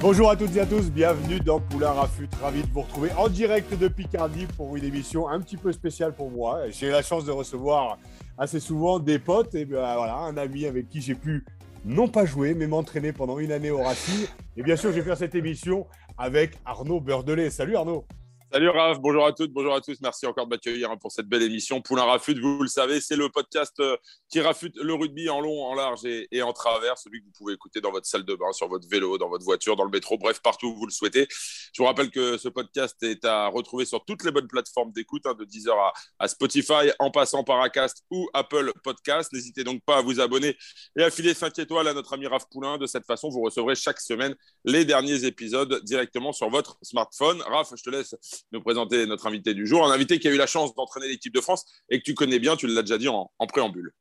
Bonjour à toutes et à tous, bienvenue dans Poulain Rafut. Ravi de vous retrouver en direct de Picardie pour une émission un petit peu spéciale pour moi. J'ai la chance de recevoir assez souvent des potes et ben voilà, un ami avec qui j'ai pu non pas jouer, mais m'entraîner pendant une année au Racing. Et bien sûr, je vais faire cette émission avec Arnaud Beurdelet. Salut Arnaud. Salut Raph, bonjour à toutes, bonjour à tous. Merci encore de m'accueillir pour cette belle émission. Poulain Rafut, vous le savez, c'est le podcast euh, qui rafute le rugby en long, en large et, en travers, celui que vous pouvez écouter dans votre salle de bain, sur votre vélo, dans votre voiture, dans le métro, bref, partout où vous le souhaitez. Je vous rappelle que ce podcast est à retrouver sur toutes les bonnes plateformes d'écoute, hein, de Deezer à, à, Spotify, en passant par Acast ou Apple Podcast. N'hésitez donc pas à vous abonner et à filer 5 étoiles à notre ami Raph Poulain. De cette façon, vous recevrez chaque semaine les derniers épisodes directement sur votre smartphone. Raph, je te laisse nous présenter notre invité du jour, un invité qui a eu la chance d'entraîner l'équipe de France et que tu connais bien, tu l'as déjà dit en, préambule.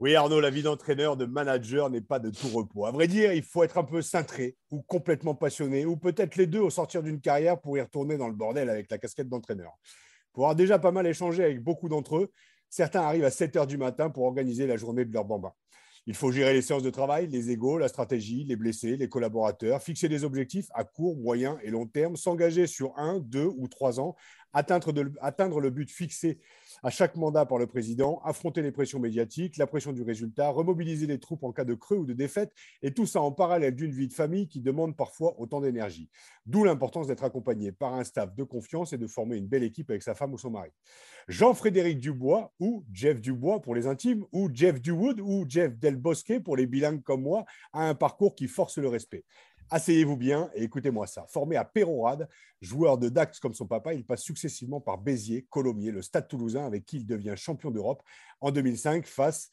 Oui, Arnaud, la vie d'entraîneur, de manager n'est pas de tout repos. À vrai dire, il faut être un peu cintré ou complètement passionné, ou peut-être les deux au sortir d'une carrière pour y retourner dans le bordel avec la casquette d'entraîneur. Pour avoir déjà pas mal échangé avec beaucoup d'entre eux, certains arrivent à 7 heures du matin pour organiser la journée de leur bambin. Il faut gérer les séances de travail, les égaux, la stratégie, les blessés, les collaborateurs, fixer des objectifs à court, moyen et long terme, s'engager sur un, deux ou trois ans, atteindre, atteindre le but fixé à chaque mandat par le président, affronter les pressions médiatiques, la pression du résultat, remobiliser les troupes en cas de creux ou de défaite, et tout ça en parallèle d'une vie de famille qui demande parfois autant d'énergie. D'où l'importance d'être accompagné par un staff de confiance et de former une belle équipe avec sa femme ou son mari. Jean-Frédéric Dubois, ou Jeff Dubois pour les intimes, ou Jeff Duwood, ou Jeff Del Bosque pour les bilingues comme moi, a un parcours qui force le respect. Asseyez-vous bien et écoutez-moi ça. Formé à Pérorade, joueur de Dax comme son papa, il passe successivement par Béziers, Colomiers, le Stade toulousain avec qui il devient champion d'Europe en 2005 face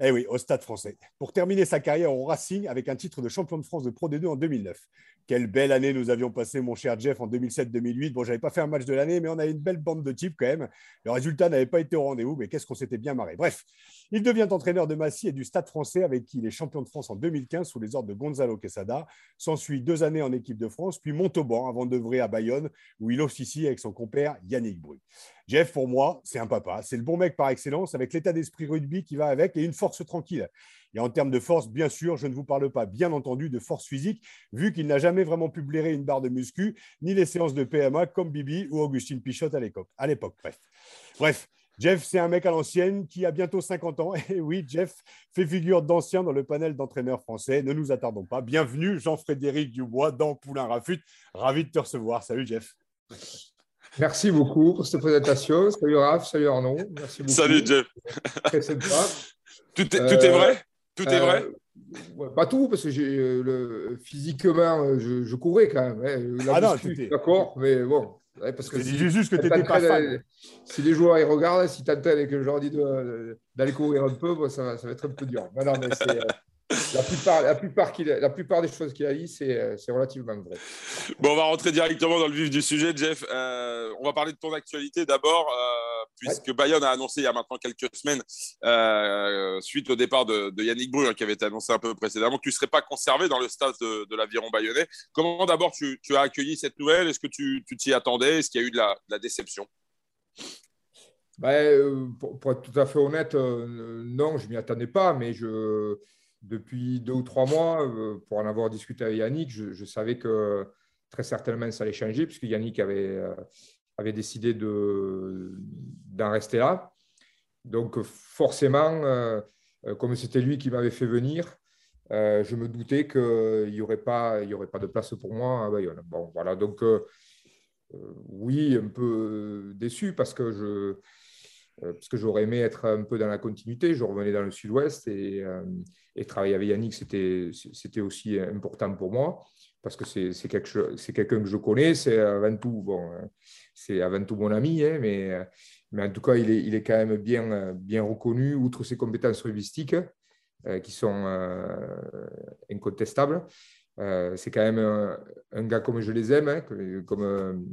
eh au Stade français. Pour terminer sa carrière au Racing avec un titre de champion de France de Pro D2 en 2009. Quelle belle année nous avions passé, mon cher Jeff, en 2007-2008. Bon, j'avais pas fait un match de l'année, mais on a une belle bande de types quand même. Le résultat n'avait pas été au rendez-vous, mais qu'est-ce qu'on s'était bien marré. Bref, il devient entraîneur de Massy et du Stade français, avec qui il est champion de France en 2015 sous les ordres de Gonzalo Quesada. S'ensuit deux années en équipe de France, puis Montauban avant d'œuvrer à Bayonne, où il officie avec son compère Yannick Bru. Jeff, pour moi, c'est un papa. C'est le bon mec par excellence, avec l'état d'esprit rugby qui va avec et une force tranquille. Et en termes de force, bien sûr, je ne vous parle pas, bien entendu, de force physique, vu qu'il n'a jamais vraiment pu blairer une barre de muscu, ni les séances de PMA comme Bibi ou Augustine Pichot à l'époque. À l'époque, bref. Bref, Jeff, c'est un mec à l'ancienne qui a bientôt 50 ans. Et oui, Jeff fait figure d'ancien dans le panel d'entraîneurs français. Ne nous attardons pas. Bienvenue, Jean-Frédéric Dubois, dans Poulain Rafut. Ravi de te recevoir. Salut, Jeff. Merci beaucoup pour cette présentation. Salut Raph, salut Arnaud. Merci beaucoup. Salut Jeff. Très sympa. Tout est, tout est vrai? Tout est vrai? euh, Pas tout, parce que euh, le, physiquement, euh, je, je, courais quand même. Hein. ah non, d'accord, mais bon. Parce que si, juste que tu n'étais pas fan. Si les joueurs ils regardent, si tu entends et que je leur dis d'aller courir un peu, ça, va, ça, va, être un peu dur. Mais non, mais la plupart, la, plupart la plupart des choses qu'il a dit, c'est relativement vrai. Bon, on va rentrer directement dans le vif du sujet, Jeff. on va parler de ton actualité d'abord puisque Bayonne a annoncé il y a maintenant quelques semaines, euh, suite au départ de, Yannick Bru, hein, qui avait été annoncé un peu précédemment, que tu ne serais pas conservé dans le stade de, l'aviron bayonnais. Comment d'abord tu, as accueilli cette nouvelle? Est-ce que tu t'y attendais? Est-ce qu'il y a eu de la, déception? Ben, euh, pour, être tout à fait honnête, euh, non, je ne m'y attendais pas, mais je, depuis deux ou trois mois, pour en avoir discuté avec Yannick, je, je savais que très certainement ça allait changer, puisque Yannick avait avait décidé d'en rester là. Donc forcément, euh, comme c'était lui qui m'avait fait venir, euh, je me doutais qu'il n'y aurait, pas, aurait pas de place pour moi à Bayonne. Bon, voilà, donc euh, oui, un peu déçu parce que je parce que j'aurais aimé être un peu dans la continuité. Je revenais dans le sud-ouest et, et, travailler avec Yannick, c'était aussi important pour moi parce que c'est quelqu'un que je connais, c'est avant tout, bon, c'est avant tout mon ami, hein, mais, mais en tout cas, il est, il est quand même bien, bien reconnu, outre ses compétences rubistiques, euh, qui sont euh, incontestables. Euh, c'est quand même un, gars comme je les aime, hein, comme,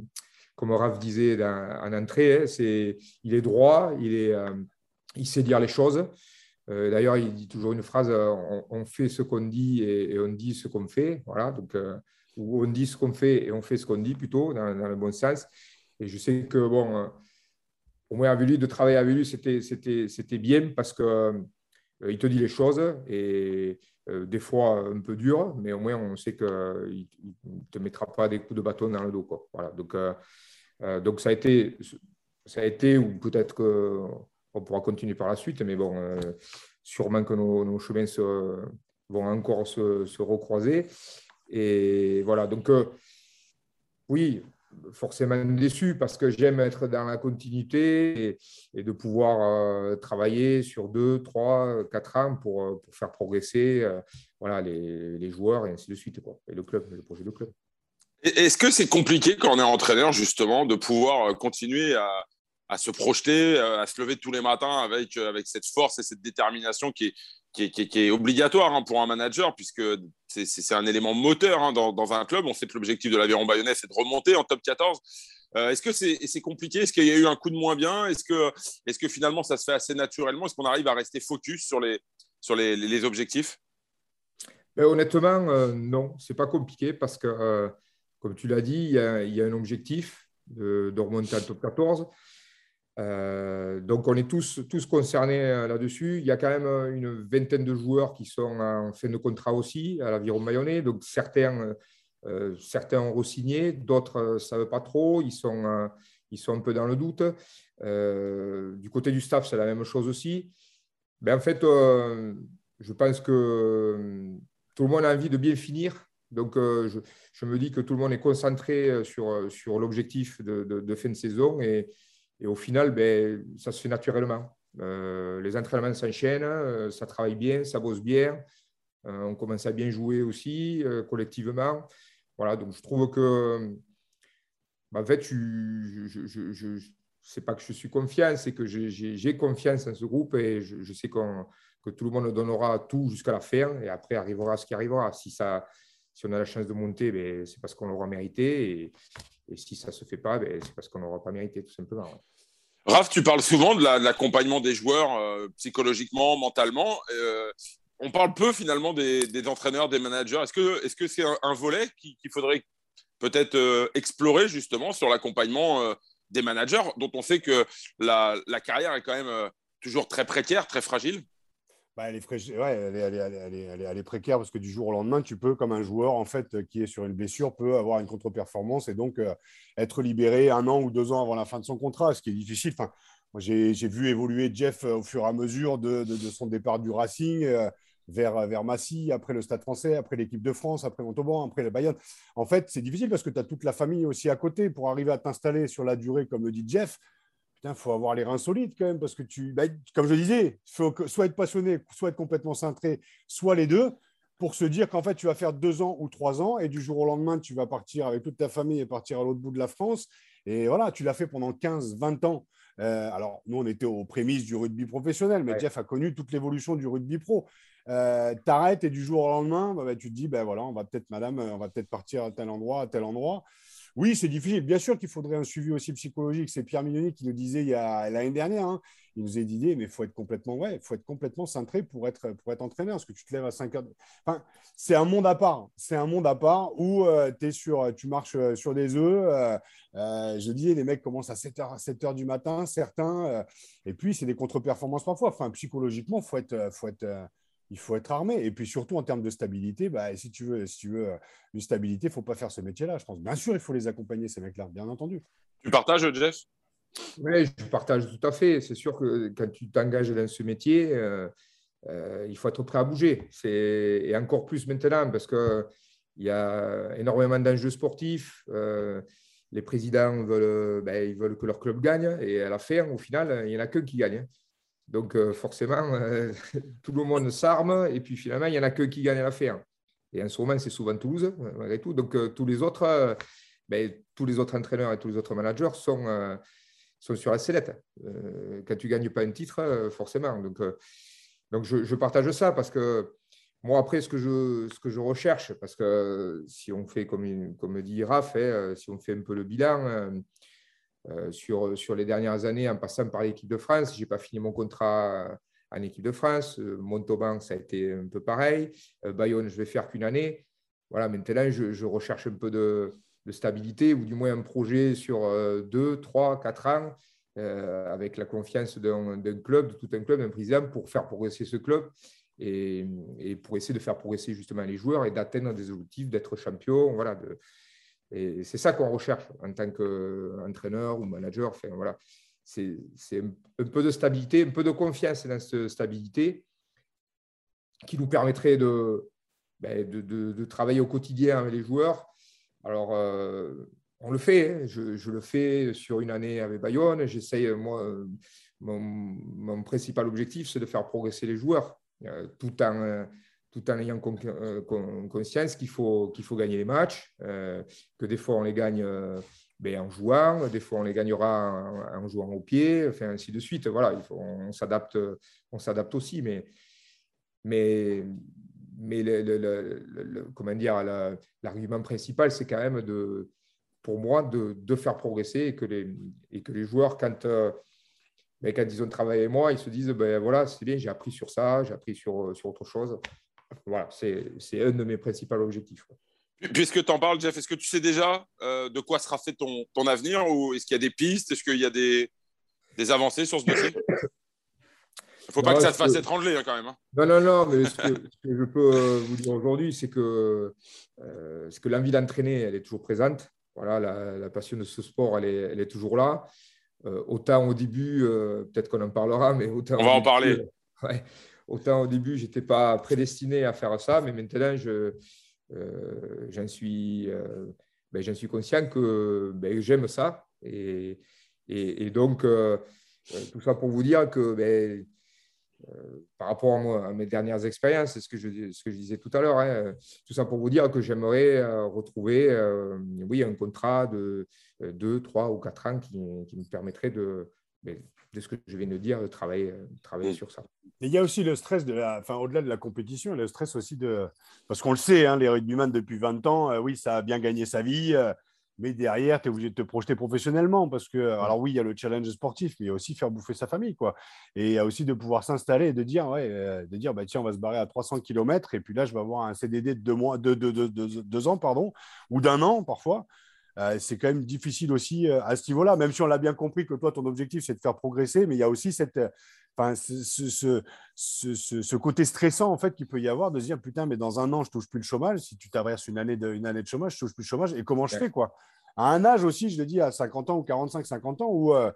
comme Raph disait en entrée, hein, c'est, il est droit, il, est, il sait dire les choses. Euh, d'ailleurs, il dit toujours une phrase euh, on, fait ce qu'on dit et, on dit ce qu'on fait. Voilà, donc, euh, on dit ce qu'on fait et on fait ce qu'on dit plutôt, dans, le bon sens. Et je sais que, bon, au moins avec lui, de travailler avec lui, c'était bien parce que il te dit les choses et des fois un peu dur, mais au moins on sait qu'il ne te mettra pas des coups de bâton dans le dos. Voilà. Donc, donc ça a été, ça a été ou peut-être qu'on pourra continuer par la suite, mais bon, sûrement que nos, chemins vont encore se, se, recroiser. Et voilà, donc oui, forcément déçu parce que j'aime être dans la continuité et, de pouvoir euh, travailler sur deux, trois, quatre ans pour, euh, faire progresser euh, voilà, les, joueurs et ainsi de suite, et le club, le projet de club. Est-ce que c'est compliqué quand on est entraîneur, justement, de pouvoir continuer à, à se projeter, à se lever tous les matins avec, avec cette force et cette détermination qui est, qui est, obligatoire hein, pour un manager, puisque c'est un élément moteur hein, dans, un club. On sait que l'objectif de l'Aviron Bayonnais, c'est de remonter en top 14. Euh, est-ce que c'est compliqué? Est-ce qu'il y a eu un coup de moins bien? Est-ce que, est que finalement ça se fait assez naturellement? Est-ce qu'on arrive à rester focus sur les, sur les, les objectifs? Ben, Honnêtement, euh, non, c'est pas compliqué parce que, euh, comme tu l'as dit, il y, a, y, a, un objectif de, de remonter en top 14. Euh, donc, on est tous, tous concernés euh, là-dessus. Il y a quand même euh, une vingtaine de joueurs qui sont en fin de contrat aussi à l'Aviron Bayonnais. Donc, certains, certains ont re-signé, d'autres ne savent pas trop. Ils sont, ils sont un peu dans le doute. du côté du staff, c'est la même chose aussi. Ben, en fait, je pense que tout le monde a envie de bien finir. Donc, je, me dis que tout le monde est concentré sur, sur l'objectif de, de, de, fin de saison et, et au final, ben, ça se fait naturellement. Euh, les entraînements s'enchaînent, euh, ça travaille bien, ça bosse bien. Euh, on commence à bien jouer aussi collectivement. Voilà, donc je trouve que, ben, en fait, je, sais pas que je suis confiant, c'est que j'ai confiance en ce groupe et je, sais que tout le monde donnera tout jusqu'à la fin et après arrivera ce qui arrivera. Si, ça, si on a la chance de monter, ben, c'est parce qu'on l'aura mérité et si ça ne se fait pas, ben, c'est parce qu'on n'aura pas mérité, tout simplement. Raph, tu parles souvent de l'accompagnement des joueurs euh, psychologiquement, mentalement. Euh, on parle peu finalement des, entraîneurs, des managers. Est-ce que c'est -ce c'est un, volet qu'il faudrait peut-être euh, explorer justement sur l'accompagnement des managers, dont on sait que la, la, carrière est quand même toujours très précaire, très fragile? Elle, est précaire parce que du jour au lendemain, tu peux, comme un joueur en fait qui est sur une blessure, peut avoir une contre-performance et donc euh, être libéré un an ou deux ans avant la fin de son contrat, ce qui est difficile. Enfin, j'ai vu évoluer Jeff euh, au fur et à mesure de, son départ du Racing euh, vers, vers Massy, après le Stade français, après l'équipe de France, après Montauban, après le Bayern. En fait, c'est difficile parce que tu as toute la famille aussi à côté pour arriver à t'installer sur la durée, comme le dit Jeff il faut avoir les reins solides quand même, parce que tu, bah, comme je disais, il faut soit être passionné, soit être complètement cintré, soit les deux, pour se dire qu'en fait, tu vas faire deux ans ou trois ans, et du jour au lendemain, tu vas partir avec toute ta famille et partir à l'autre bout de la France. Et voilà, tu l'as fait pendant 15, 20 ans. Euh, alors, nous, on était aux prémices du rugby professionnel, mais Jeff a connu toute l'évolution du rugby pro. Euh, T'arrêtes et du jour au lendemain, bah, bah, tu te dis, ben voilà, on va peut-être, madame, on va peut-être partir à tel endroit, à tel endroit. Oui, c'est difficile. Bien sûr qu'il faudrait un suivi aussi psychologique. C'est Pierre Mignoni qui nous disait il y a l'année dernière. Hein. il nous a dit, mais il faut être complètement, ouais, faut être complètement cintré pour être, pour être entraîneur. Parce que tu te lèves à 5 heures. Enfin, c'est un monde à part. C'est un monde à part où euh, es sur, tu marches euh, sur des œufs. Euh, je dis, les mecs commencent à 7 h 7 heures du matin, certains. et puis, c'est des contre-performances parfois. Enfin, psychologiquement, il faut faut être il faut être armé. Et puis surtout en termes de stabilité, bah, si, tu veux, si tu veux euh, une stabilité, il ne faut pas faire ce métier-là, je pense. Bien sûr, il faut les accompagner, ces mecs-là, bien entendu. Tu partages, Jeff? Oui, je partage tout à fait. C'est sûr que quand tu t'engages dans ce métier, euh, euh, il faut être prêt à bouger. Et encore plus maintenant, parce qu'il y a énormément d'enjeux sportifs. les présidents veulent, ben, ils veulent que leur club gagne. Et à la fin, au final, il n'y en a qu'un qui gagne. Donc, euh, forcément, euh, tout le monde s'arme et puis finalement, il n'y en a que qui gagne l'affaire. Et en ce moment, c'est souvent Toulouse, malgré tout. Donc, euh, tous les autres, ben, tous les autres entraîneurs et tous les autres managers sont, sur la sellette. quand tu ne gagnes pas un titre, forcément. Donc, donc je, partage ça parce que moi, après, ce que je, recherche, parce que si on fait, comme, comme dit Raph, hein, si on fait un peu le bilan, euh, sur, sur les dernières années en passant par l'équipe de France. Je n'ai pas fini mon contrat en équipe de France. Euh, Montauban, ça a été un peu pareil. Euh, Bayonne, je vais faire qu'une année. Voilà, maintenant, je, recherche un peu de, stabilité ou du moins un projet sur deux, trois, quatre ans avec la confiance d'un club, de tout un club, d'un président, pour faire progresser ce club et, pour essayer de faire progresser justement les joueurs et d'atteindre des objectifs, d'être champion. Voilà, de, et c'est ça qu'on recherche en tant qu'entraîneur ou manager. Voilà, c'est un peu de stabilité, un peu de confiance dans cette stabilité qui nous permettrait de, ben, travailler au quotidien avec les joueurs. Alors, euh, on le fait, hein. je, le fais sur une année avec Bayonne. J'essaye, moi, mon, mon, principal objectif, c'est de faire progresser les joueurs, euh, tout, en, tout en ayant euh, conscience qu'il faut, qu'il faut gagner les matchs, que des fois on les gagne ben, en jouant, des fois on les gagnera en, jouant au pied, enfin, ainsi de suite. Voilà, on, s'adapte, on s'adapte aussi, mais, mais mais comment dire, l'argument principal, c'est quand même de, pour moi de, de, faire progresser et que les, et que les joueurs, quand, euh, ben, quand ils ont travaillé avec moi, ils se disent ben, voilà, c'est bien, j'ai appris sur ça, j'ai appris sur, sur autre chose. Voilà, c'est un de mes principaux objectifs. Puisque tu en parles, Jeff, est-ce que tu sais déjà euh, de quoi sera fait ton, ton avenir ou est-ce qu'il y a des pistes? Est-ce qu'il y a des, des avancées sur ce dossier? Il ne faut pas que ça te fasse étrangler hein, quand même. Hein. Non, non, non, mais ce que, je peux euh, vous dire aujourd'hui, c'est que, euh, que l'envie d'entraîner, elle est toujours présente. Voilà, la, passion de ce sport, elle est, elle est toujours là. Euh, autant au début, peut-être qu'on en parlera, mais autant. On va en parler. Autant au début, je n'étais pas prédestiné à faire ça, mais maintenant, je, j'en suis, ben, suis conscient que ben, j'aime ça. Et, et, donc, tout ça pour vous dire que ben, euh, par rapport à, mes dernières expériences, c'est ce que je, ce que je disais tout à l'heure. Hein. tout ça pour vous dire que j'aimerais euh, retrouver euh, oui, un contrat de 2, 3 ou 4 ans qui, me permettrait de, de ce que je viens de dire, de travailler, travailler sur ça. il y a aussi le stress, de la, enfin, au-delà de la compétition, le stress aussi de. Parce qu'on le sait, hein, les rugbyman depuis 20 ans, oui, ça a bien gagné sa vie mais derrière, tu es obligé de te projeter professionnellement parce que, alors oui, il y a le challenge sportif, mais il y a aussi faire bouffer sa famille, quoi. Et il y a aussi de pouvoir s'installer et de dire, ouais, euh, de dire, bah, tiens, on va se barrer à 300 km et puis là, je vais avoir un CDD de deux, mois, de, deux ans, pardon, ou d'un an parfois. Euh, c'est quand même difficile aussi euh, à ce niveau-là, même si on l'a bien compris que toi, ton objectif, c'est de faire progresser, mais il y a aussi cette, enfin, ce, ce, côté stressant en fait qu'il peut y avoir de se dire putain, mais dans un an, je touche plus le chômage. Si tu traverses une année de, une année de chômage, je touche plus le chômage. Et comment je fais quoi? À un âge aussi, je le dis à 50 ans ou 45, 50 ans où euh,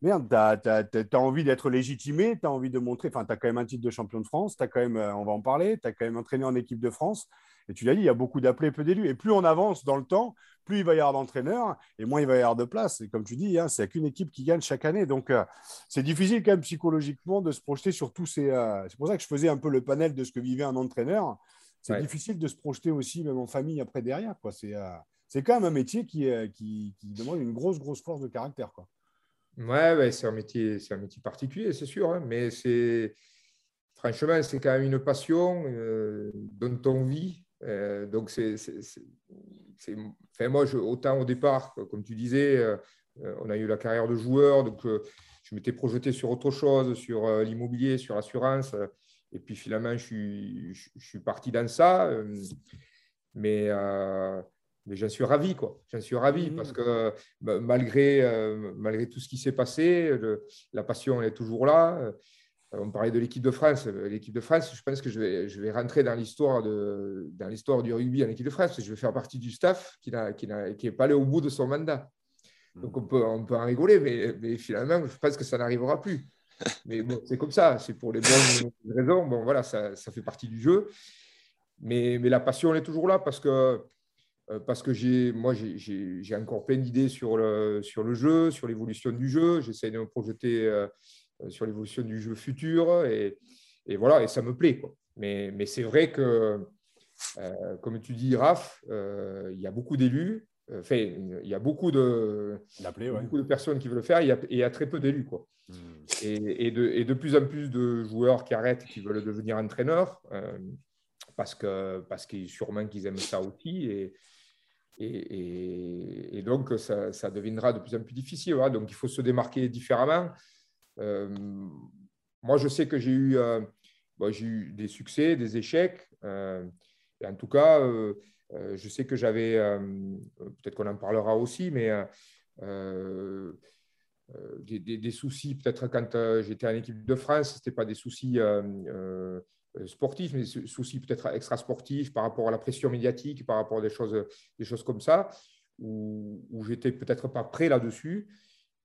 merde, tu as, envie d'être légitimé, tu as envie de montrer, enfin, tu as quand même un titre de champion de France, tu as quand même, on va en parler, tu as quand même entraîné en équipe de France. Et tu l'as dit, il y a beaucoup d'appelés, peu d'élus. Et plus on avance dans le temps, plus il va y avoir d'entraîneurs et moins il va y avoir de place. Et comme tu dis, hein, c'est qu'une équipe qui gagne chaque année. Donc, euh, c'est difficile quand même psychologiquement de se projeter sur tous ces. Euh, c'est pour ça que je faisais un peu le panel de ce que vivait un entraîneur. C'est difficile de se projeter aussi, même en famille, après derrière. Quoi. C'est, euh, c'est quand même un métier qui, qui, qui, demande une grosse, grosse force de caractère. Quoi. Ouais, c'est un métier, c'est un métier particulier, c'est sûr. Hein, mais c'est franchement, c'est quand même une passion dont on vit. Euh, donc, c'est, enfin, moi, je, autant au départ, comme tu disais, euh, on a eu la carrière de joueur, donc euh, je m'étais projeté sur autre chose, sur l'immobilier, sur l'assurance. et puis finalement, je suis, je, suis parti dans ça. mais mais j'en suis ravi, quoi. J'en suis ravi mmh. parce que malgré, malgré tout ce qui s'est passé, la passion elle est toujours là. Euh, on parlait de l'équipe de France. Euh, l'équipe de France, je pense que je vais, je vais rentrer dans l'histoire, de, dans l'histoire du rugby en équipe de France. Je vais faire partie du staff qui n'est qui, qui pas allé au bout de son mandat. Hmm. Donc on peut, on peut en rigoler, mais, mais finalement, je pense que ça n'arrivera plus. Mais bon, c'est comme ça, c'est pour les bonnes raisons. Bon, voilà, ça, ça fait partie du jeu. Mais, mais, la passion, elle est toujours là parce que, euh, parce que j'ai, moi, j'ai, encore plein d'idées sur le, sur le jeu, sur l'évolution du jeu. J'essaie de me projeter euh, sur l'évolution du jeu futur. Et, et, voilà, et ça me plaît. Quoi. Mais, mais c'est vrai que, euh, comme tu dis, Raph, euh, il y a beaucoup d'élus. Enfin, il y a beaucoup de, beaucoup de personnes qui veulent le faire, et il y a, très peu d'élus. Quoi. Hmm. Et, et, de, et, de, plus en plus de joueurs qui arrêtent, qui veulent devenir entraîneurs, parce que parce qu'ils sûrement qu'ils aiment ça aussi. Et, et, et, donc, ça, ça, deviendra de plus en plus difficile. Donc, il faut se démarquer différemment. Euh, moi, je sais que j'ai eu, euh, eu des succès, des échecs. Euh, en tout cas, je sais que j'avais, peut-être qu'on en parlera aussi, mais des, soucis, peut-être quand j'étais en équipe de France, ce n'était pas des soucis sportifs, mais des soucis peut-être extra-sportifs par rapport à la pression médiatique, par rapport à des choses, des choses comme ça, où, où j'étais peut-être pas prêt là-dessus.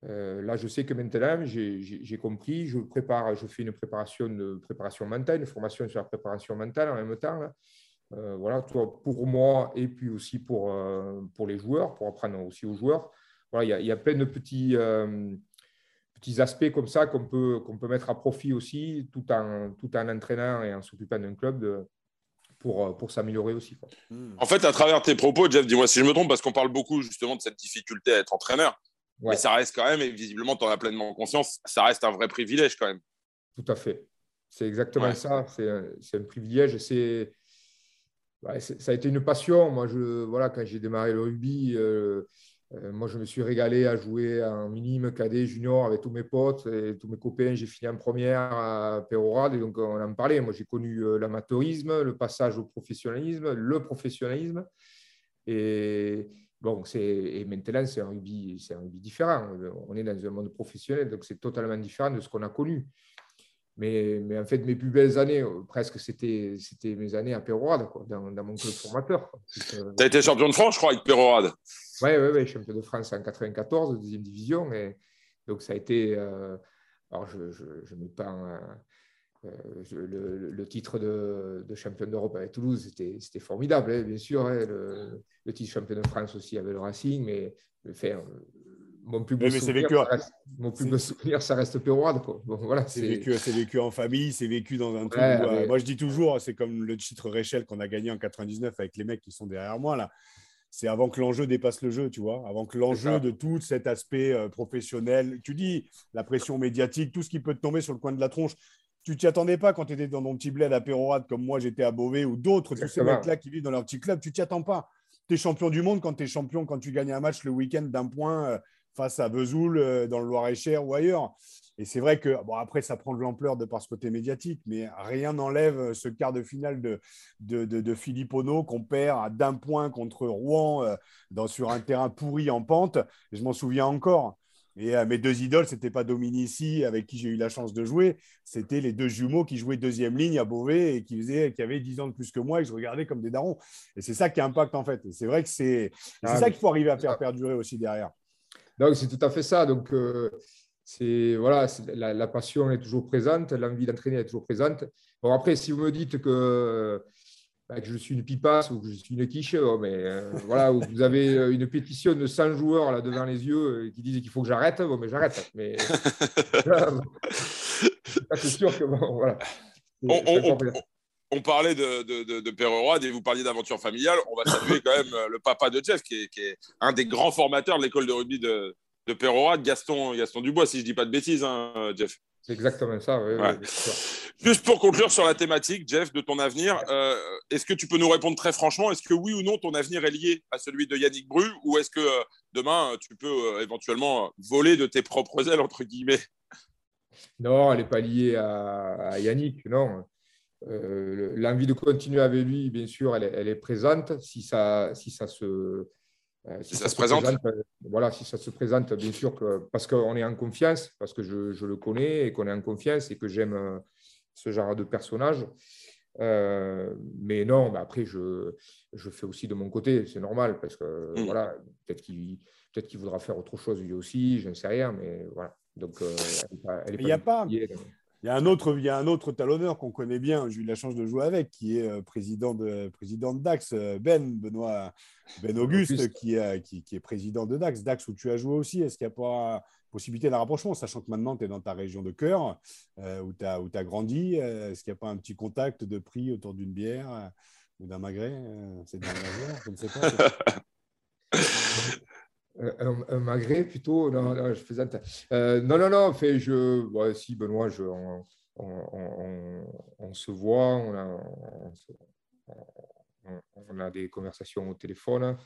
Euh, là, je sais que maintenant, j'ai compris, je prépare, je fais une préparation, de préparation mentale, une formation sur la préparation mentale en même temps. Euh, voilà, pour moi et puis aussi pour, euh, pour les joueurs, pour apprendre aussi aux joueurs. Voilà, il, y a, plein de petits, petits aspects comme ça qu'on peut, qu'on peut mettre à profit aussi, tout en, tout en entraînant et en s'occupant d'un club pour, pour s'améliorer aussi. En fait, à travers tes propos, Jeff, dis-moi si je me trompe, parce qu'on parle beaucoup justement de cette difficulté à être entraîneur. Mais ça reste quand même, et visiblement, tu en as pleinement conscience, ça reste un vrai privilège quand même. Tout à fait. C'est exactement ça. C'est un, privilège. C'est, ça a été une passion. Moi, je, voilà, quand j'ai démarré le rugby, euh, euh, moi, je me suis régalé à jouer en minime, cadet, junior avec tous mes potes et tous mes copains. J'ai fini en première à Pérorade et donc on en parlait. Moi, j'ai connu euh, l'amateurisme, le passage au professionnalisme, le professionnalisme. Et, Bon, et maintenant, c'est un, rugby, un rugby différent. On est dans un monde professionnel, donc c'est totalement différent de ce qu'on a connu. Mais, mais, en fait, mes plus belles années, presque, c'était, mes années à Pérorade, dans, dans, mon club formateur. Tu as été champion de France, je crois, avec Pérorade. Oui, oui, oui, champion de France en 94, deuxième division. Et donc, ça a été. Euh, alors, je, je, je me peins euh, le, titre de, champion d'Europe avec Toulouse, c'était formidable, hein, bien sûr. Hein, le, titre champion de France aussi avec le Racing, mais euh, mon plus beau, souvenir, ça reste, mon plus souvenir, ça reste Péroide. voilà, c'est vécu, vécu, en famille, c'est vécu dans un truc. Moi, je dis toujours, c'est comme le titre Réchelle qu'on a gagné en 99 avec les mecs qui sont derrière moi. là c'est avant que l'enjeu dépasse le jeu, tu vois, avant que l'enjeu de tout cet aspect euh, professionnel, tu dis la pression médiatique, tout ce qui peut te tomber sur le coin de la tronche tu t'y attendais pas quand tu étais dans ton petit bled à Pérorade, comme moi j'étais à Beauvais ou d'autres, tous ces mecs-là qui vivent dans leur petit club, tu t'y attends pas. Tu es champion du monde quand tu es champion, quand tu gagnes un match le week-end d'un point euh, face à Vesoul, euh, dans le Loir-et-Cher ou ailleurs. Et c'est vrai que, bon, après, ça prend de l'ampleur de par ce côté médiatique, mais rien n'enlève euh, ce quart de finale de, de, de, Philippe Ono qu'on perd d'un point contre Rouen dans, sur un terrain pourri en pente. je m'en souviens encore. Et euh, mes deux idoles, ce n'était pas Dominici, avec qui j'ai eu la chance de jouer, c'était les deux jumeaux qui jouaient deuxième ligne à Beauvais et qui, faisaient, qui avaient 10 ans de plus que moi et que je regardais comme des darons. Et c'est ça qui impacte en fait. c'est vrai que c'est ah, ça qu'il faut arriver à faire perdurer aussi derrière. Donc, c'est tout à fait ça. Donc, euh, c'est voilà, la, passion est toujours présente, l'envie d'entraîner est toujours présente. Bon, après, si vous me dites que bah, que je suis une pipasse ou que je suis une quiche, oh, mais euh, voilà, vous avez euh, une pétition de 100 joueurs là devant les yeux euh, qui disent qu'il faut que j'arrête, bon, mais j'arrête. Mais c'est sûr que bon, voilà. On, parlait de, de, de, et vous parliez d'aventure familiale. On va saluer quand même le papa de Jeff, qui est, un des grands formateurs de l'école de rugby de, de Gaston, Gaston Dubois, si je ne dis pas de bêtises, hein, Jeff. C'est exactement ça. Juste pour conclure sur la thématique, Jeff, de ton avenir, euh, est-ce que tu peux nous répondre très franchement Est-ce que oui ou non, ton avenir est lié à celui de Yannick Bru Ou est-ce que euh, demain, tu peux euh, éventuellement voler de tes propres ailes, entre guillemets? Non, elle n'est pas liée à, Yannick, non. L'envie de continuer avec lui, bien sûr, elle, elle est présente. Si ça, si ça se euh, si, ça, se, présente, euh, Voilà, si ça se présente, bien sûr, que, parce qu'on est en confiance, parce que je, je le connais et qu'on est en confiance et que j'aime euh, ce genre de personnage. mais non, mais après, je, je, fais aussi de mon côté, c'est normal, parce que mm. voilà, peut-être qu'il peut qu'il voudra faire autre chose lui aussi, je ne sais rien, mais voilà. Donc, il n'y a pas. Il y a un autre, il y a un autre talonneur qu'on connaît bien, j'ai eu la chance de jouer avec, qui est euh, président de, président de Dax, euh, Ben, Benoît, Ben Auguste, qui, est, qui, est président de Dax. Dax, où tu as joué aussi, est-ce qu'il n'y a pas possibilité d'un rapprochement, sachant que maintenant tu es dans ta région de cœur, euh, où tu as, as, grandi Est-ce qu'il n'y a pas un petit contact de prix autour d'une bière ou d'un magret C'est Je ne sais pas. un, magret plutôt Non, non, je faisais euh, non, non, non, fait, je, si, Benoît, on, se voit, on a, des conversations au téléphone,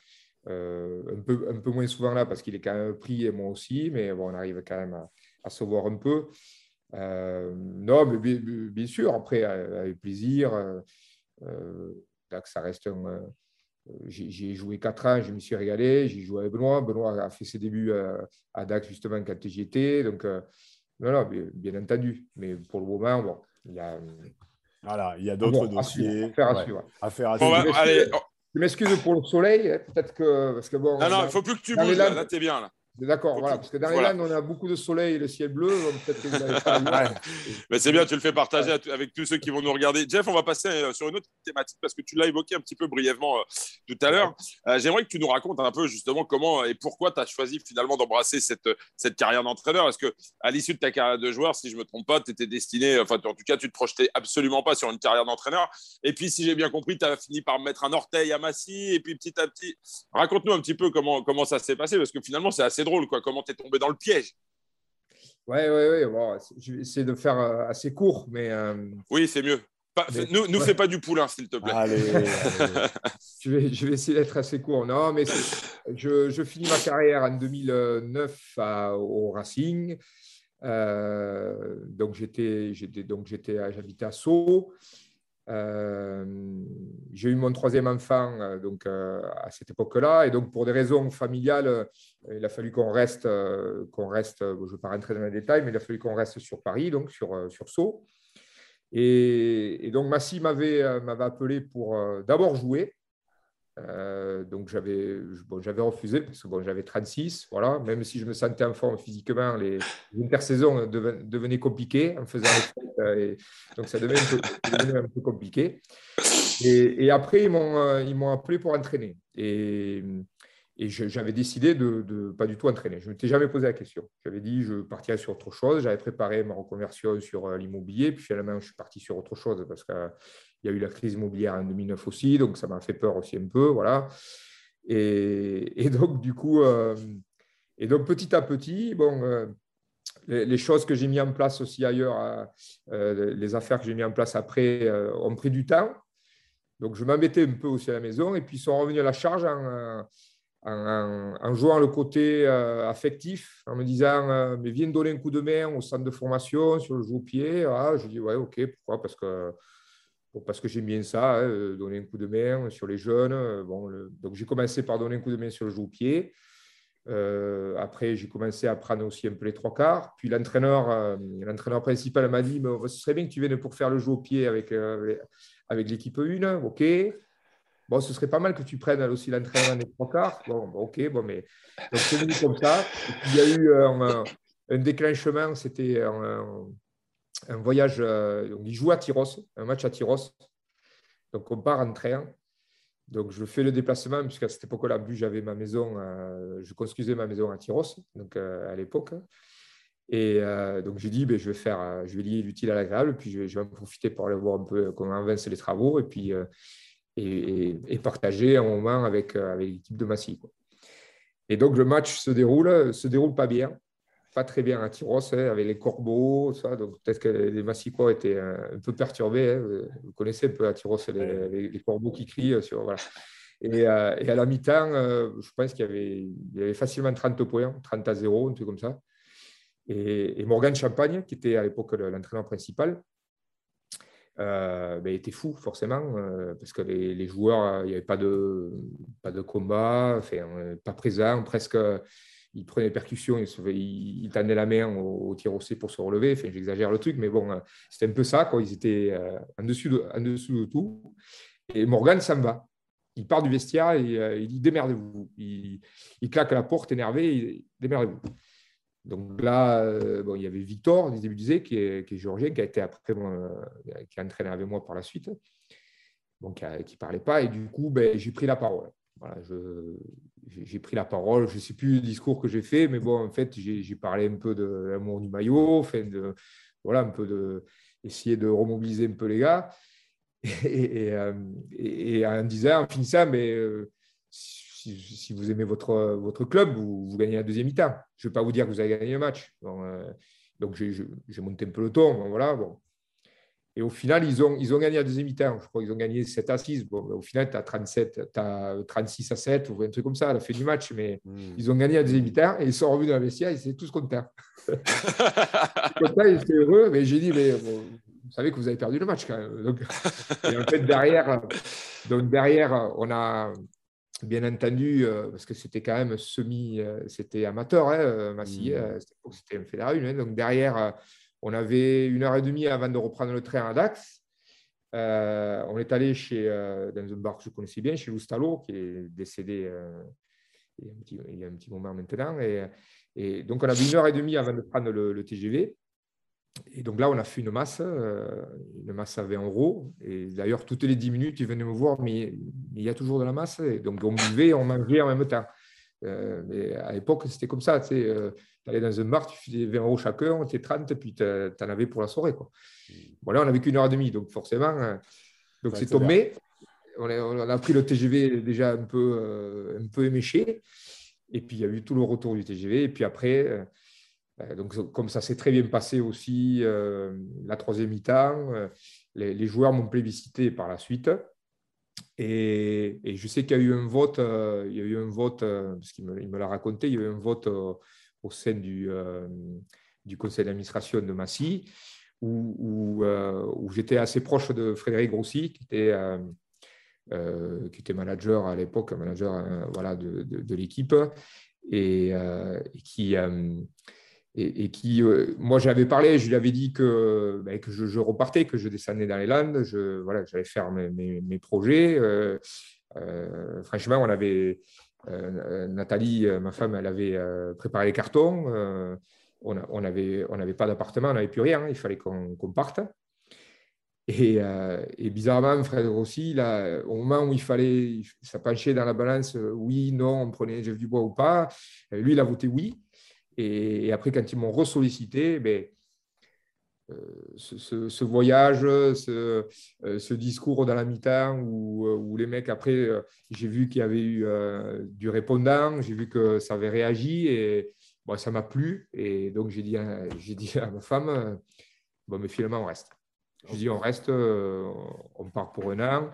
euh, un, peu, un peu moins souvent là parce qu'il est quand même pris et moi aussi, mais bon, on arrive quand même à, se voir un peu. Euh, non, mais bien, sûr, après, avec plaisir, là, que ça reste un j'ai joué 4 ans, je me suis régalé. J'ai joué avec Benoît. Benoît a fait ses débuts à, Dax, justement, quand j'y étais. Donc, non, bien, entendu. Mais pour le moment, bon, il y a. Voilà, il y a d'autres dossiers. À faire à suivre. Je m'excuse pour le soleil, hein, peut-être que. Parce que bon, non, non, il ne faut plus que tu bouges. Là, là tu es bien. Là. D'accord, voilà, parce que les Landes, on a beaucoup de soleil et le ciel bleu. Mais c'est bien, tu le fais partager avec tous ceux qui vont nous regarder. Jeff, on va passer euh, sur une autre thématique parce que tu l'as évoqué un petit peu brièvement euh, tout à l'heure. Euh, j'aimerais que tu nous racontes un peu justement comment et pourquoi tu as choisi finalement d'embrasser cette, cette carrière d'entraîneur. Est-ce que à l'issue de ta carrière de joueur, si je ne me trompe pas, tu étais destiné, enfin en tout cas, tu te projetais absolument pas sur une carrière d'entraîneur. Et puis, si j'ai bien compris, tu as fini par mettre un orteil à Massy et puis petit à petit. Raconte-nous un petit peu comment, comment ça s'est passé parce que finalement, c'est assez drôle, quoi. Comment tu es tombé dans le piège Oui, oui, oui. je vais essayer de faire euh, assez court, mais. Euh, oui, c'est mieux. Nous, nous fais pas du poulain, s'il te plaît. Allez, je, vais, je vais essayer d'être assez court. Non, mais je, je, finis ma carrière en 2009 au Racing. Euh, donc j'étais, j'étais, donc j'étais, j'habitais à Sceaux. Euh, j'ai eu mon troisième enfant euh, donc, euh, à cette époque-là. Et donc, pour des raisons familiales, il a fallu qu'on reste, qu'on reste je ne vais pas rentrer dans les détails, mais il a fallu qu'on reste sur Paris, donc sur, sur Sceaux. Et, et donc, Massy m'avait, m'avait appelé pour d'abord jouer. Euh, donc j'avais bon, refusé parce que bon, j'avais 36, voilà. Même si je me sentais en forme physiquement, les, intersaisons devenaient compliquées en faisant les euh, et donc ça devenait un peu, compliqué. Et, après ils m'ont euh, ils m'ont appelé pour entraîner et, et j'avais décidé de, de pas du tout entraîner. Je ne m'étais jamais posé la question. J'avais dit je partirais sur autre chose. J'avais préparé ma reconversion sur l'immobilier, puis finalement je suis parti sur autre chose parce que il y a eu la crise immobilière en 2009 aussi, donc ça m'a fait peur aussi un peu. Voilà. Et, donc, du coup, euh, et donc petit à petit, bon, euh, les, choses que j'ai mis en place aussi ailleurs, euh, les affaires que j'ai mis en place après ont pris du temps. Donc, je m'embêtais un peu aussi à la maison et puis ils sont revenus à la charge en, en, jouant le côté affectif, en me disant Mais viens donner un coup de main au centre de formation sur le jeu au pied. Ah, je dis Ouais, ok, pourquoi? Parce que parce que j'aime bien ça, hein, euh, donner un coup de main sur les jeunes. Euh, bon, donc j'ai commencé par donner un coup de main sur le jeu au pied. Euh, après, j'ai commencé à prendre aussi un peu les trois quarts. Puis l'entraîneur, l'entraîneur principal m'a dit Ce serait bien que tu viennes pour faire le jeu au pied avec, avec l'équipe 1. OK. Bon, ce serait pas mal que tu prennes aussi l'entraîneur des trois quarts. Bon, OK, bon, mais donc c'est venu comme ça. il y a eu un, un déclenchement, c'était un voyage, euh, il joue à Tyros, un match à Tyros. Donc on part en train. Donc je fais le déplacement, puisqu'à cette époque-là, j'avais ma maison, euh, je construisais ma maison à Tyros, donc euh, à l'époque. Et donc j'ai dit, ben, je vais faire, je vais lier l'utile à l'agréable, puis je vais, en profiter pour aller voir un peu comment avancent les travaux, et puis et, partager un moment avec, avec l'équipe de Massy. Et donc le match se déroule, se déroule pas bien pas très bien à Tyros, hein, avec les corbeaux, ça. Donc peut-être que les Massicois étaient un, peu perturbés. Hein. Vous connaissez un peu à Tyros les, les, corbeaux qui crient. Euh, sur, voilà. et, euh, et, à la mi-temps, euh, je pense qu'il y y avait facilement 30 points, 30 à 0, un truc comme ça. Et, et Morgan Champagne, qui était à l'époque l'entraîneur principal, ben, était fou forcément parce que les, les joueurs, il n'y avait pas de, pas de combat, enfin, pas présent, presque il prenait percussions, il, il, tendait la main au, tir au C pour se relever. J'exagère le truc, mais bon, euh, c'était un peu ça. Ils étaient euh, en, dessous de tout. Et Morgan me va. Il part du vestiaire et euh, il dit démerdez-vous. Il, claque la porte énervé, démerdez-vous. Donc là, bon, il y avait Victor, des qui est, qui est géorgien, qui a été après qui a entraîné avec moi par la suite, donc qui ne parlait pas. Et du coup, ben, j'ai pris la parole. Voilà, j'ai pris la parole, je ne sais plus le discours que j'ai fait, mais bon, en fait, j'ai parlé un peu de l'amour du maillot, enfin de, voilà, un peu de, essayer de remobiliser un peu les gars. Et, euh, et, en disant, en finissant, mais euh, si, vous aimez votre, votre club, vous, gagnez la deuxième mi-temps. Je ne vais pas vous dire que vous avez gagné le match. Euh, donc, j'ai monté un peu le ton. voilà, bon, et au final, ils ont, ils ont gagné à deuxième mi-temps. Je crois qu'ils ont gagné 7 à 6. Bon, au final, tu as, 37, as 36 à 7 ou un truc comme ça à la fin du match. Mais hmm. ils ont gagné à deuxième mi-temps et ils sont revenus dans la vestiaire. Ils étaient tous contents. contents, ils étaient heureux. Mais j'ai dit, mais vous savez que vous avez perdu le match quand même. Donc, et en fait, derrière, donc derrière on, a, bien entendu, parce que c'était quand même semi, c'était amateur, hein, Massy, mmh. c'était un fédéral. Hein, donc derrière, on avait une heure et demie avant de reprendre le train à Dax. on est allé chez, dans un bar que je connaissais bien, chez Loustalo, qui est décédé il, y a un petit, il, moment maintenant. Et, et, donc, on avait une heure et demie avant de prendre le TGV. Et donc là, on a fait une masse, euh, une masse à 20 euros. Et d'ailleurs, toutes les 10 minutes, ils venaient me voir, mais, il y a toujours de la masse. Et donc, on buvait, on mangeait en même temps. Euh, mais à l'époque, c'était comme ça. Tu sais, euh, allais dans un bar, tu faisais 20 euros chacun, tu 30, puis tu en avais pour la soirée. Quoi. Bon, là, on n'avait qu'une heure et demie, donc forcément, donc c'est tombé. On a, on a, pris le TGV déjà un peu, un peu éméché. Et puis, il y a eu tout le retour du TGV. Et puis après, euh, donc, comme ça s'est très bien passé aussi euh, la troisième mi-temps, euh, les, joueurs m'ont plébiscité par la suite. Et, je sais qu'il y a eu un vote, il y a eu un vote, parce qu'il me, l'a raconté, il y a eu un vote au sein du, du conseil d'administration de Massy, où, j'étais assez proche de Frédéric Grossi, qui était, qui était manager à l'époque, manager voilà, de, de, l'équipe, et, qui et, qui, euh, moi, j'avais parlé, je lui avais dit que, ben, je, repartais, que je descendais dans les Landes, je, voilà, j'allais faire mes, projets. Euh, euh, franchement, on avait, Nathalie, ma femme, elle avait préparé les cartons. on n'avait pas d'appartement, on n'avait plus rien, il fallait qu'on parte. Et, et, bizarrement, Fred aussi, là, au moment où il fallait, ça penchait dans la balance, oui, non, on prenait Jeff Dubois ou pas, lui, il a voté oui. Et, après, quand ils m'ont ressollicité, ben, euh, ce, voyage, ce, euh, ce, discours dans la mi-temps où, euh, les mecs, après, j'ai vu qu'il y avait eu du répondant, j'ai vu que ça avait réagi et bon, ça m'a plu. Et donc, j'ai dit, à ma femme, bon, mais finalement, on reste. J'ai dit, on reste, on part pour un an.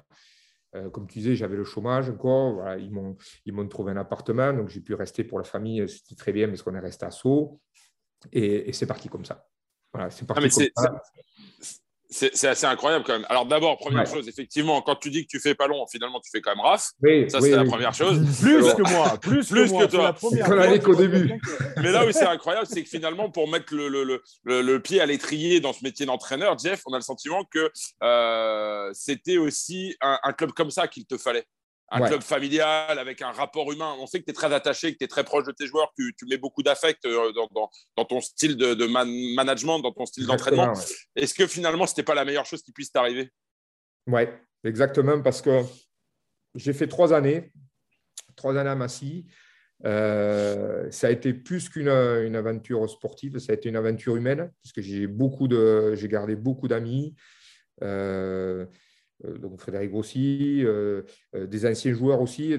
Euh, comme tu disais, j'avais le chômage encore. Voilà, ils m'ont trouvé un appartement, donc j'ai pu rester pour la famille. C'était très bien parce qu'on est resté à Sceaux. Et, et c'est parti comme ça. Voilà, c'est parti comme ça c'est assez incroyable quand même. Alors d'abord, première chose, effectivement, quand tu dis que tu fais pas long, finalement tu fais quand même RAF. Oui, ça c'est la première chose. Plus que moi, plus, plus que, toi. première qu'au début. Mais là où c'est incroyable, c'est que finalement, pour mettre le, le, le, le pied à l'étrier dans ce métier d'entraîneur, Jeff, on a le sentiment que euh, c'était aussi un, club comme ça qu'il te fallait un club familial avec un rapport humain. On sait que tu es très attaché, que tu es très proche de tes joueurs, que tu mets beaucoup d'affect euh, dans, ton style de, management, dans ton style d'entraînement. Est-ce que finalement, ce n'était pas la meilleure chose qui puisse t'arriver? Oui, exactement, parce que j'ai fait trois années, trois années à Massy. Euh, ça a été plus qu'une aventure sportive, ça a été une aventure humaine, parce que j'ai beaucoup de, j'ai gardé beaucoup d'amis. Euh, donc Frédéric Grossi, euh, euh, des anciens joueurs aussi,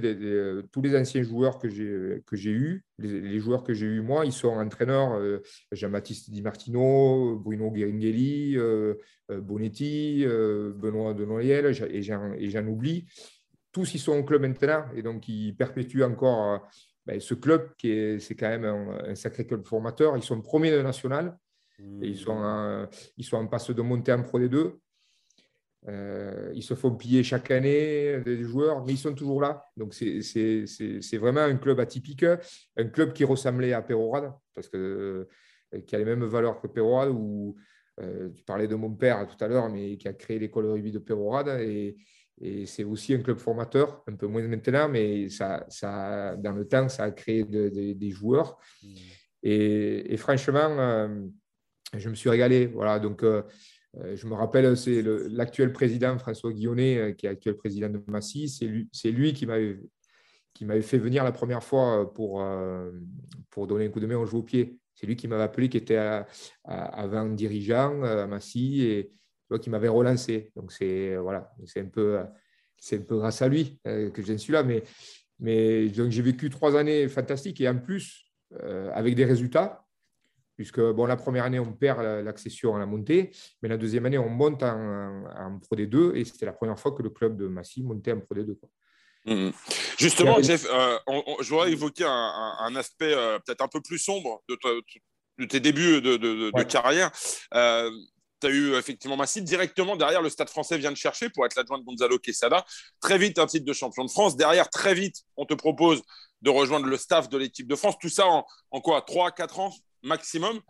tous les anciens joueurs que j'ai eus, les, joueurs que j'ai eus moi, ils sont entraîneurs, Jean-Baptiste Di Martino, Bruno Gueringhelli, Bonetti, Benoît Denoyel, et j'en oublie. Tous ils sont au club maintenant et donc ils perpétuent encore ben, ce club qui est c'est quand même un, sacré club formateur. Ils sont premiers de national. Et ils, sont ils sont en passe de monter en Pro D2. Euh, ils se font piller chaque année des joueurs, mais ils sont toujours là. Donc, c'est vraiment un club atypique, un club qui ressemblait à Perorade, parce que euh, qui a les mêmes valeurs que Perorade, où euh, tu parlais de mon père tout à l'heure, mais qui a créé l'école rugby de Perorade. Et, et c'est aussi un club formateur, un peu moins maintenant, mais ça, ça, dans le temps, ça a créé des joueurs. Mmh. Et, et, franchement, je me suis régalé. Voilà, donc euh, je me rappelle, c'est l'actuel président François Guillonnet, euh, qui est actuel président de Massy. C'est lui, qui m'avait fait venir la première fois pour, euh, pour donner un coup de main au jeu au pied. C'est lui qui m'avait appelé, qui était avant dirigeant à Massy et qui m'avait relancé. Donc c'est voilà, c'est un peu un peu grâce à lui que je suis là. Mais j'ai vécu trois années fantastiques et en plus avec des résultats puisque bon, la première année, on perd l'accession à la montée, mais la deuxième année, on monte en, Pro D2, et c'était la première fois que le club de Massy montait en Pro D2. Mmh. Justement, Jeff, euh, je voudrais évoquer un, aspect euh, peut-être un peu plus sombre de, tes débuts de, carrière. Euh, tu as eu effectivement Massy. Directement derrière, le Stade français vient de chercher pour être l'adjoint de Gonzalo Quesada. Très vite, un titre de champion de France. Derrière, très vite, on te propose de rejoindre le staff de l'équipe de France. Tout ça en, quoi? 3, 4 ans? Maximum.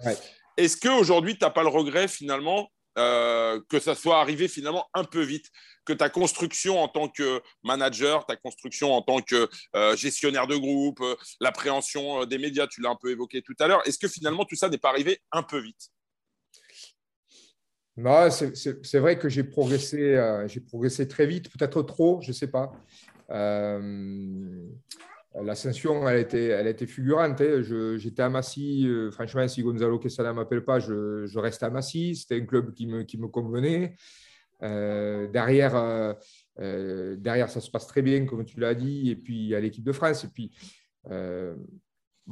Est-ce qu'aujourd'hui, tu n'as pas le regret finalement euh, que ça soit arrivé finalement un peu vite, que ta construction en tant que manager, ta construction en tant que euh, gestionnaire de groupe, euh, l'appréhension des médias, tu l'as un peu évoqué tout à l'heure, est-ce que finalement tout ça n'est pas arrivé un peu vite? C'est vrai que j'ai progressé, j'ai progressé très vite, peut-être trop, je ne sais pas. L'ascension, elle, était, elle était fulgurante. Hein. J'étais à Massy. Euh, franchement, si Gonzalo Quesada ne m'appelle pas, je, je, reste à Massy. C'était un club qui me, qui me convenait. Euh, derrière, euh, derrière, ça se passe très bien, comme tu l'as dit. Et puis, il y a l'équipe de France. Et puis,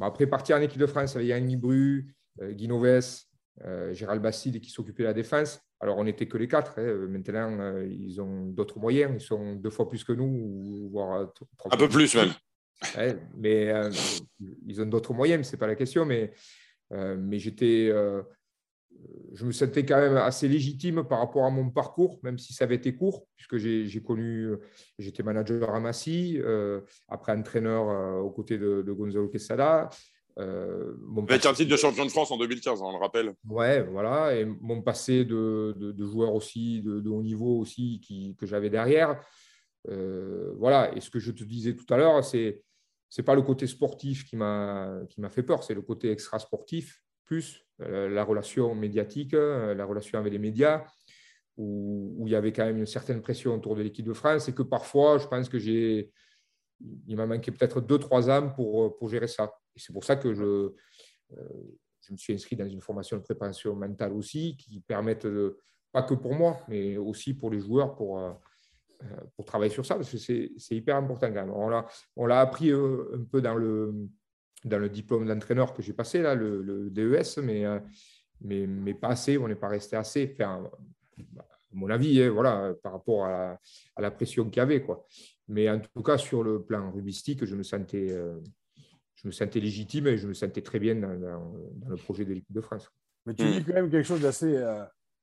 après, partir en équipe de France avec Yann Bru, Guy Noves, Gérald Bastide qui s'occupait de la défense. Alors, on n'était que les quatre. Hein. Maintenant, ils ont d'autres moyens. Ils sont deux fois plus que nous, voire Un peu plus même mais euh, ils ont d'autres moyens, ce n'est pas la question. Mais, euh, mais j'étais, euh, je me sentais quand même assez légitime par rapport à mon parcours, même si ça avait été court, puisque j'ai connu, j'étais manager à Massy, après entraîneur aux côtés de, Gonzalo Quesada. Mon Avec un titre de champion de France en 2015, on le rappelle. Ouais, voilà, et mon passé de, de, joueur aussi de, haut niveau aussi qui, que j'avais derrière. voilà, et ce que je te disais tout à l'heure, c'est c'est pas le côté sportif qui m'a fait peur, c'est le côté extra sportif plus euh, la relation médiatique, euh, la relation avec les médias, où, il y avait quand même une certaine pression autour de l'équipe de France et que parfois, je pense que j'ai il m'a manqué peut-être deux trois âmes pour pour gérer ça. Et c'est pour ça que je euh, je me suis inscrit dans une formation de préparation mentale aussi qui permettent de, pas que pour moi, mais aussi pour les joueurs pour pour travailler sur ça, parce que c'est hyper important quand même. On l'a appris euh, un peu dans le, dans le diplôme d'entraîneur que j'ai passé, là, le, DES, mais, euh, mais, mais, pas assez, on n'est pas resté assez, enfin, à mon avis, hein, voilà, par rapport à, la pression qu'il y avait. Quoi. Mais en tout cas, sur le plan rubistique, je me sentais, je me sentais légitime et je me sentais très bien dans, dans, le projet de l'équipe de France. Mais tu dis quand même quelque chose d'assez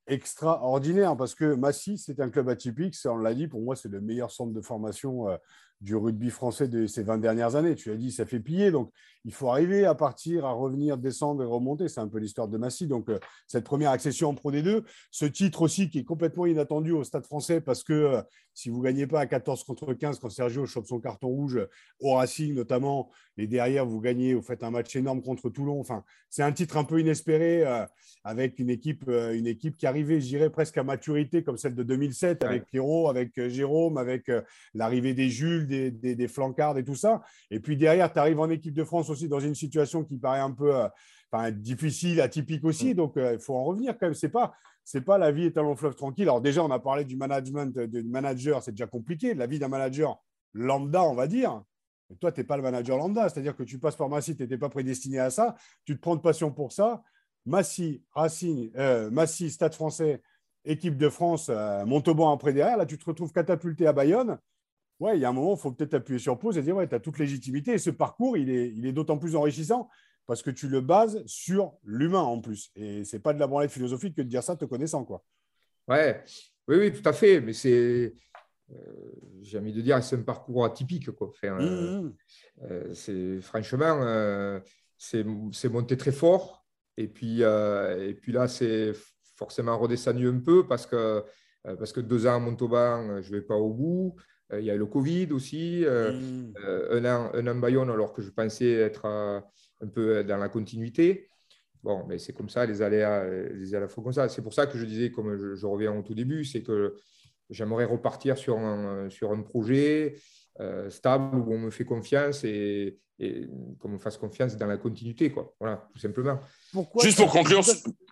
extraordinaire parce que Massy, c'est un club atypique. On l'a dit, pour moi, c'est le meilleur centre de formation euh, du rugby français de ces 20 dernières années. Tu as dit, ça fait piller. Donc, il faut arriver à partir, à revenir, descendre et remonter. C'est un peu l'histoire de Massy. Donc, euh, cette première accession en Pro D2, ce titre aussi qui est complètement inattendu au Stade français parce que euh, si vous ne gagnez pas à 14 contre 15 quand Sergio chope son carton rouge au Racing notamment, et derrière vous gagnez, vous faites un match énorme contre Toulon. Enfin, c'est un titre un peu inespéré euh, avec une équipe, une équipe qui arrivait, je dirais, presque à maturité comme celle de 2007 avec Pierrot, avec Jérôme, avec l'arrivée des Jules, des, des, des flancards et tout ça. Et puis derrière, tu arrives en équipe de France aussi dans une situation qui paraît un peu euh, difficile, atypique aussi. Mm. Donc, euh, il faut en revenir quand même. C'est pas, c'est pas la vie est un long fleuve tranquille. Alors déjà, on a parlé du management, euh, du manager, c'est déjà compliqué. La vie d'un manager lambda, on va dire. Mais toi, tu n'es pas le manager lambda, c'est-à-dire que tu passes par Massy, tu n'étais pas prédestiné à ça, tu te prends de passion pour ça. Massy, Racing, Massy, Stade français, équipe de France, Montauban après derrière, là, tu te retrouves catapulté à Bayonne ouais, il y a un moment, il faut peut-être appuyer sur pause et dire, ouais, tu as toute légitimité. Et ce parcours, il est, il est d'autant plus enrichissant parce que tu le bases sur l'humain en plus. Et ce n'est pas de la branlette philosophique que de dire ça te connaissant. Quoi. Ouais, oui, oui, tout à fait. Mais c'est, euh, j'ai envie de dire, c'est un parcours atypique. Quoi. Enfin, mmh, euh, mmh. euh, c'est, franchement, c'est, c'est monté très fort. Et puis, et puis là, c'est forcément redescendu un peu parce que, parce que deux ans à Montauban, je ne vais pas au bout. Euh, il y a le Covid aussi, euh, mm. euh, un, an, un an Bayonne alors que je pensais être un peu dans la continuité. Bon, mais c'est comme ça, les aléas, les aléas font comme ça. C'est pour ça que je disais, comme je, reviens au tout début, c'est que j'aimerais repartir sur un, sur un projet stable où on me fait confiance et, et qu'on me fasse confiance dans la continuité, quoi. Voilà, tout simplement. juste pour conclure,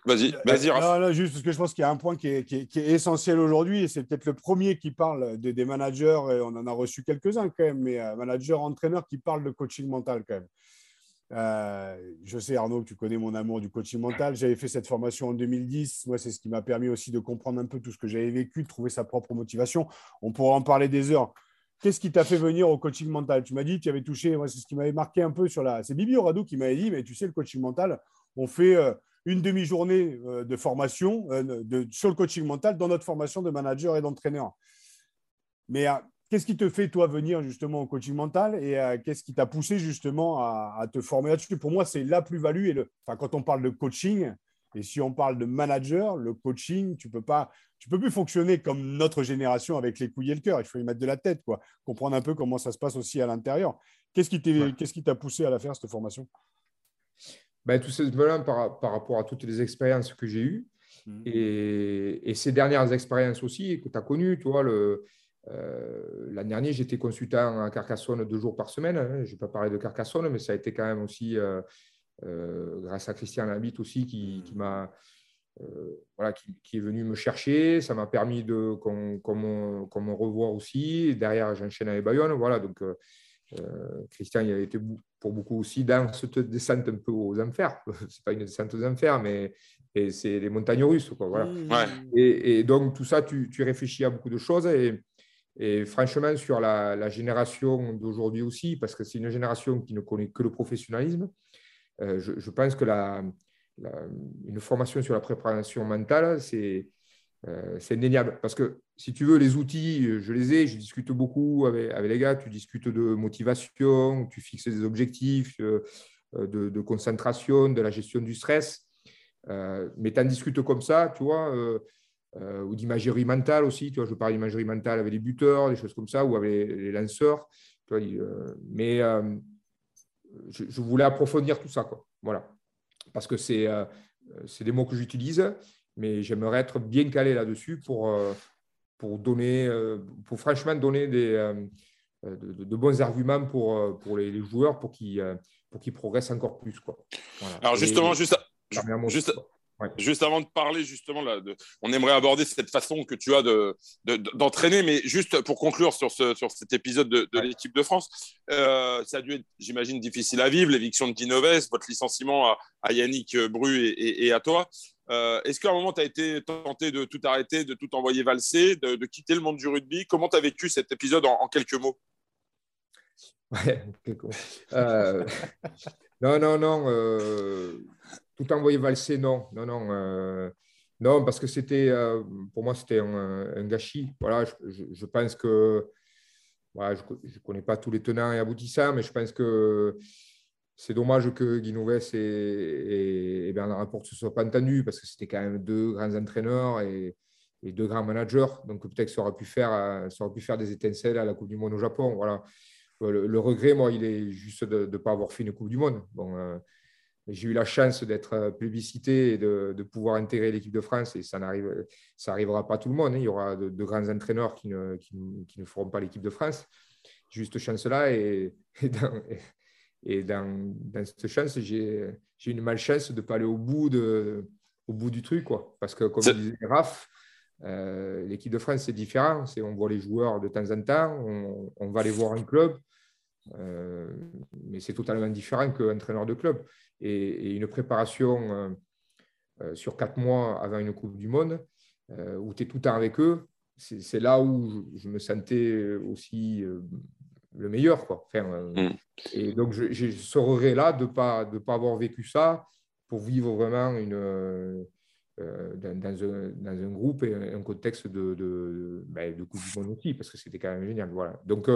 vas-y, vas-y. Non, juste parce que je pense qu'il y a un point qui est, qui est, essentiel aujourd'hui, et c'est peut-être le premier qui parle des, managers, et on en a reçu quelques-uns quand même, mais euh, managers, entraîneurs qui parlent de coaching mental quand même. Euh, je sais, Arnaud, que tu connais mon amour du coaching mental. J'avais fait cette formation en 2010. Moi, c'est ce qui m'a permis aussi de comprendre un peu tout ce que j'avais vécu, de trouver sa propre motivation. On pourra en parler des heures. Qu'est-ce qui t'a fait venir au coaching mental? Tu m'as dit, tu avais touché, c'est ce qui m'avait marqué un peu sur la. C'est Bibi Radou qui m'avait dit, mais tu sais, le coaching mental, on fait euh, une demi-journée euh, de formation de, sur le coaching mental dans notre formation de manager et d'entraîneur. Mais qu'est-ce qui te fait, toi, venir justement au coaching mental? Et qu'est-ce qui t'a poussé justement à, te former là-dessus? Pour moi, c'est la plus-value. Enfin, quand on parle de coaching, et si on parle de manager, le coaching, tu peux pas, tu peux plus fonctionner comme notre génération avec les couilles et le cœur. Il faut y mettre de la tête, quoi. Comprendre un peu comment ça se passe aussi à l'intérieur. Qu'est-ce qui t'a poussé à la faire cette formation? Ben, Tout simplement par, par rapport à toutes les expériences que j'ai eues mmh. et, et, ces dernières expériences aussi que tu as connues. Tu vois, le, euh, L'année dernière, j'étais consultant à Carcassonne deux jours par semaine. Hein. Je n'ai pas parlé de Carcassonne, mais ça a été quand même aussi, euh, euh, grâce à Christian Labitte aussi, qui, qui m'a voilà, qui, est venu me chercher. Ça m'a permis de qu'on me, revoie aussi. derrière, j'enchaîne avec Bayonne. Voilà, donc Christian, il a été pour beaucoup aussi dans cette descente un peu aux enfers. Ce n'est pas une descente aux enfers, mais c'est les montagnes russes. Quoi, voilà. Mmh. Et, et, donc, tout ça, tu, tu, réfléchis à beaucoup de choses. Et, et franchement, sur la, génération d'aujourd'hui aussi, parce que c'est une génération qui ne connaît que le professionnalisme, euh, je, pense que la, une formation sur la préparation mentale, c'est euh, indéniable. Parce que si tu veux, les outils, je les ai, je discute beaucoup avec, avec les gars, tu discutes de motivation, tu fixes des objectifs, euh, de, de, concentration, de la gestion du stress. Euh, mais tu en discutes comme ça, tu vois euh, ou d'imagerie mentale aussi. Tu vois, je parle d'imagerie mentale avec les buteurs, des choses comme ça, ou avec les, lanceurs. Tu vois, euh, mais euh, je, voulais approfondir tout ça. Quoi. Voilà. Parce que c'est c'est des mots que j'utilise, mais j'aimerais être bien calé là-dessus pour, pour, donner, pour franchement donner des, de, bons arguments pour, pour les, joueurs pour qu'ils progressent encore plus. Quoi. Alors justement, juste, juste, Juste avant de parler, justement, là, de, on aimerait aborder cette façon que tu as d'entraîner, de, mais juste pour conclure sur, ce, sur cet épisode de, l'équipe de France, euh, ça a dû être, j'imagine, difficile à vivre, l'éviction de Dinoves, votre licenciement à, Yannick Bru et, à toi. Euh, est-ce qu'à un moment, tu as été tenté de tout arrêter, de tout envoyer valser, de, quitter le monde du rugby? Comment tu as vécu cet épisode en, quelques mots? Ouais, euh, non, non, non tout envoyer valser, non, non, non. Euh, non, parce que c'était, euh, pour moi, c'était un, gâchis. Voilà, je, pense que, voilà, je ne connais pas tous les tenants et aboutissants, mais je pense que c'est dommage que Guinoves et, et, et, Bernard Laporte ne se soient pas entendus, parce que c'était quand même deux grands entraîneurs et, deux grands managers. Donc peut-être ça aurait pu faire, ça aurait pu faire des étincelles à la Coupe du Monde au Japon. Voilà. Le, regret, moi, il est juste de ne pas avoir fait une Coupe du Monde. Bon, euh, j'ai eu la chance d'être euh, publicité et de, pouvoir intégrer l'équipe de France et ça n'arrive, ça arrivera pas à tout le monde. Hein. Il y aura de, grands entraîneurs qui ne, qui, ne feront pas l'équipe de France. Juste chance-là et, et, dans, dans, cette chance, j'ai, une malchance de ne pas aller au bout, de, au bout du truc. Quoi. Parce que, comme disait Raph, euh, l'équipe de France, c'est différent. C'est, on voit les joueurs de temps en temps, on, on va les voir en club. Euh, mais c'est totalement différent qu'entraîneur de club. Et, une préparation euh, euh, sur quatre mois avant une Coupe du Monde, où tu es tout le temps avec eux, c'est là où je, me sentais aussi le meilleur. Quoi. Mm. Et donc, je, je ce là de ne pas, de pas avoir vécu ça pour vivre vraiment une, dans, un, dans, un, groupe et un contexte de, de, ben, de Coupe du Monde aussi, parce que c'était quand même génial. Voilà. Donc,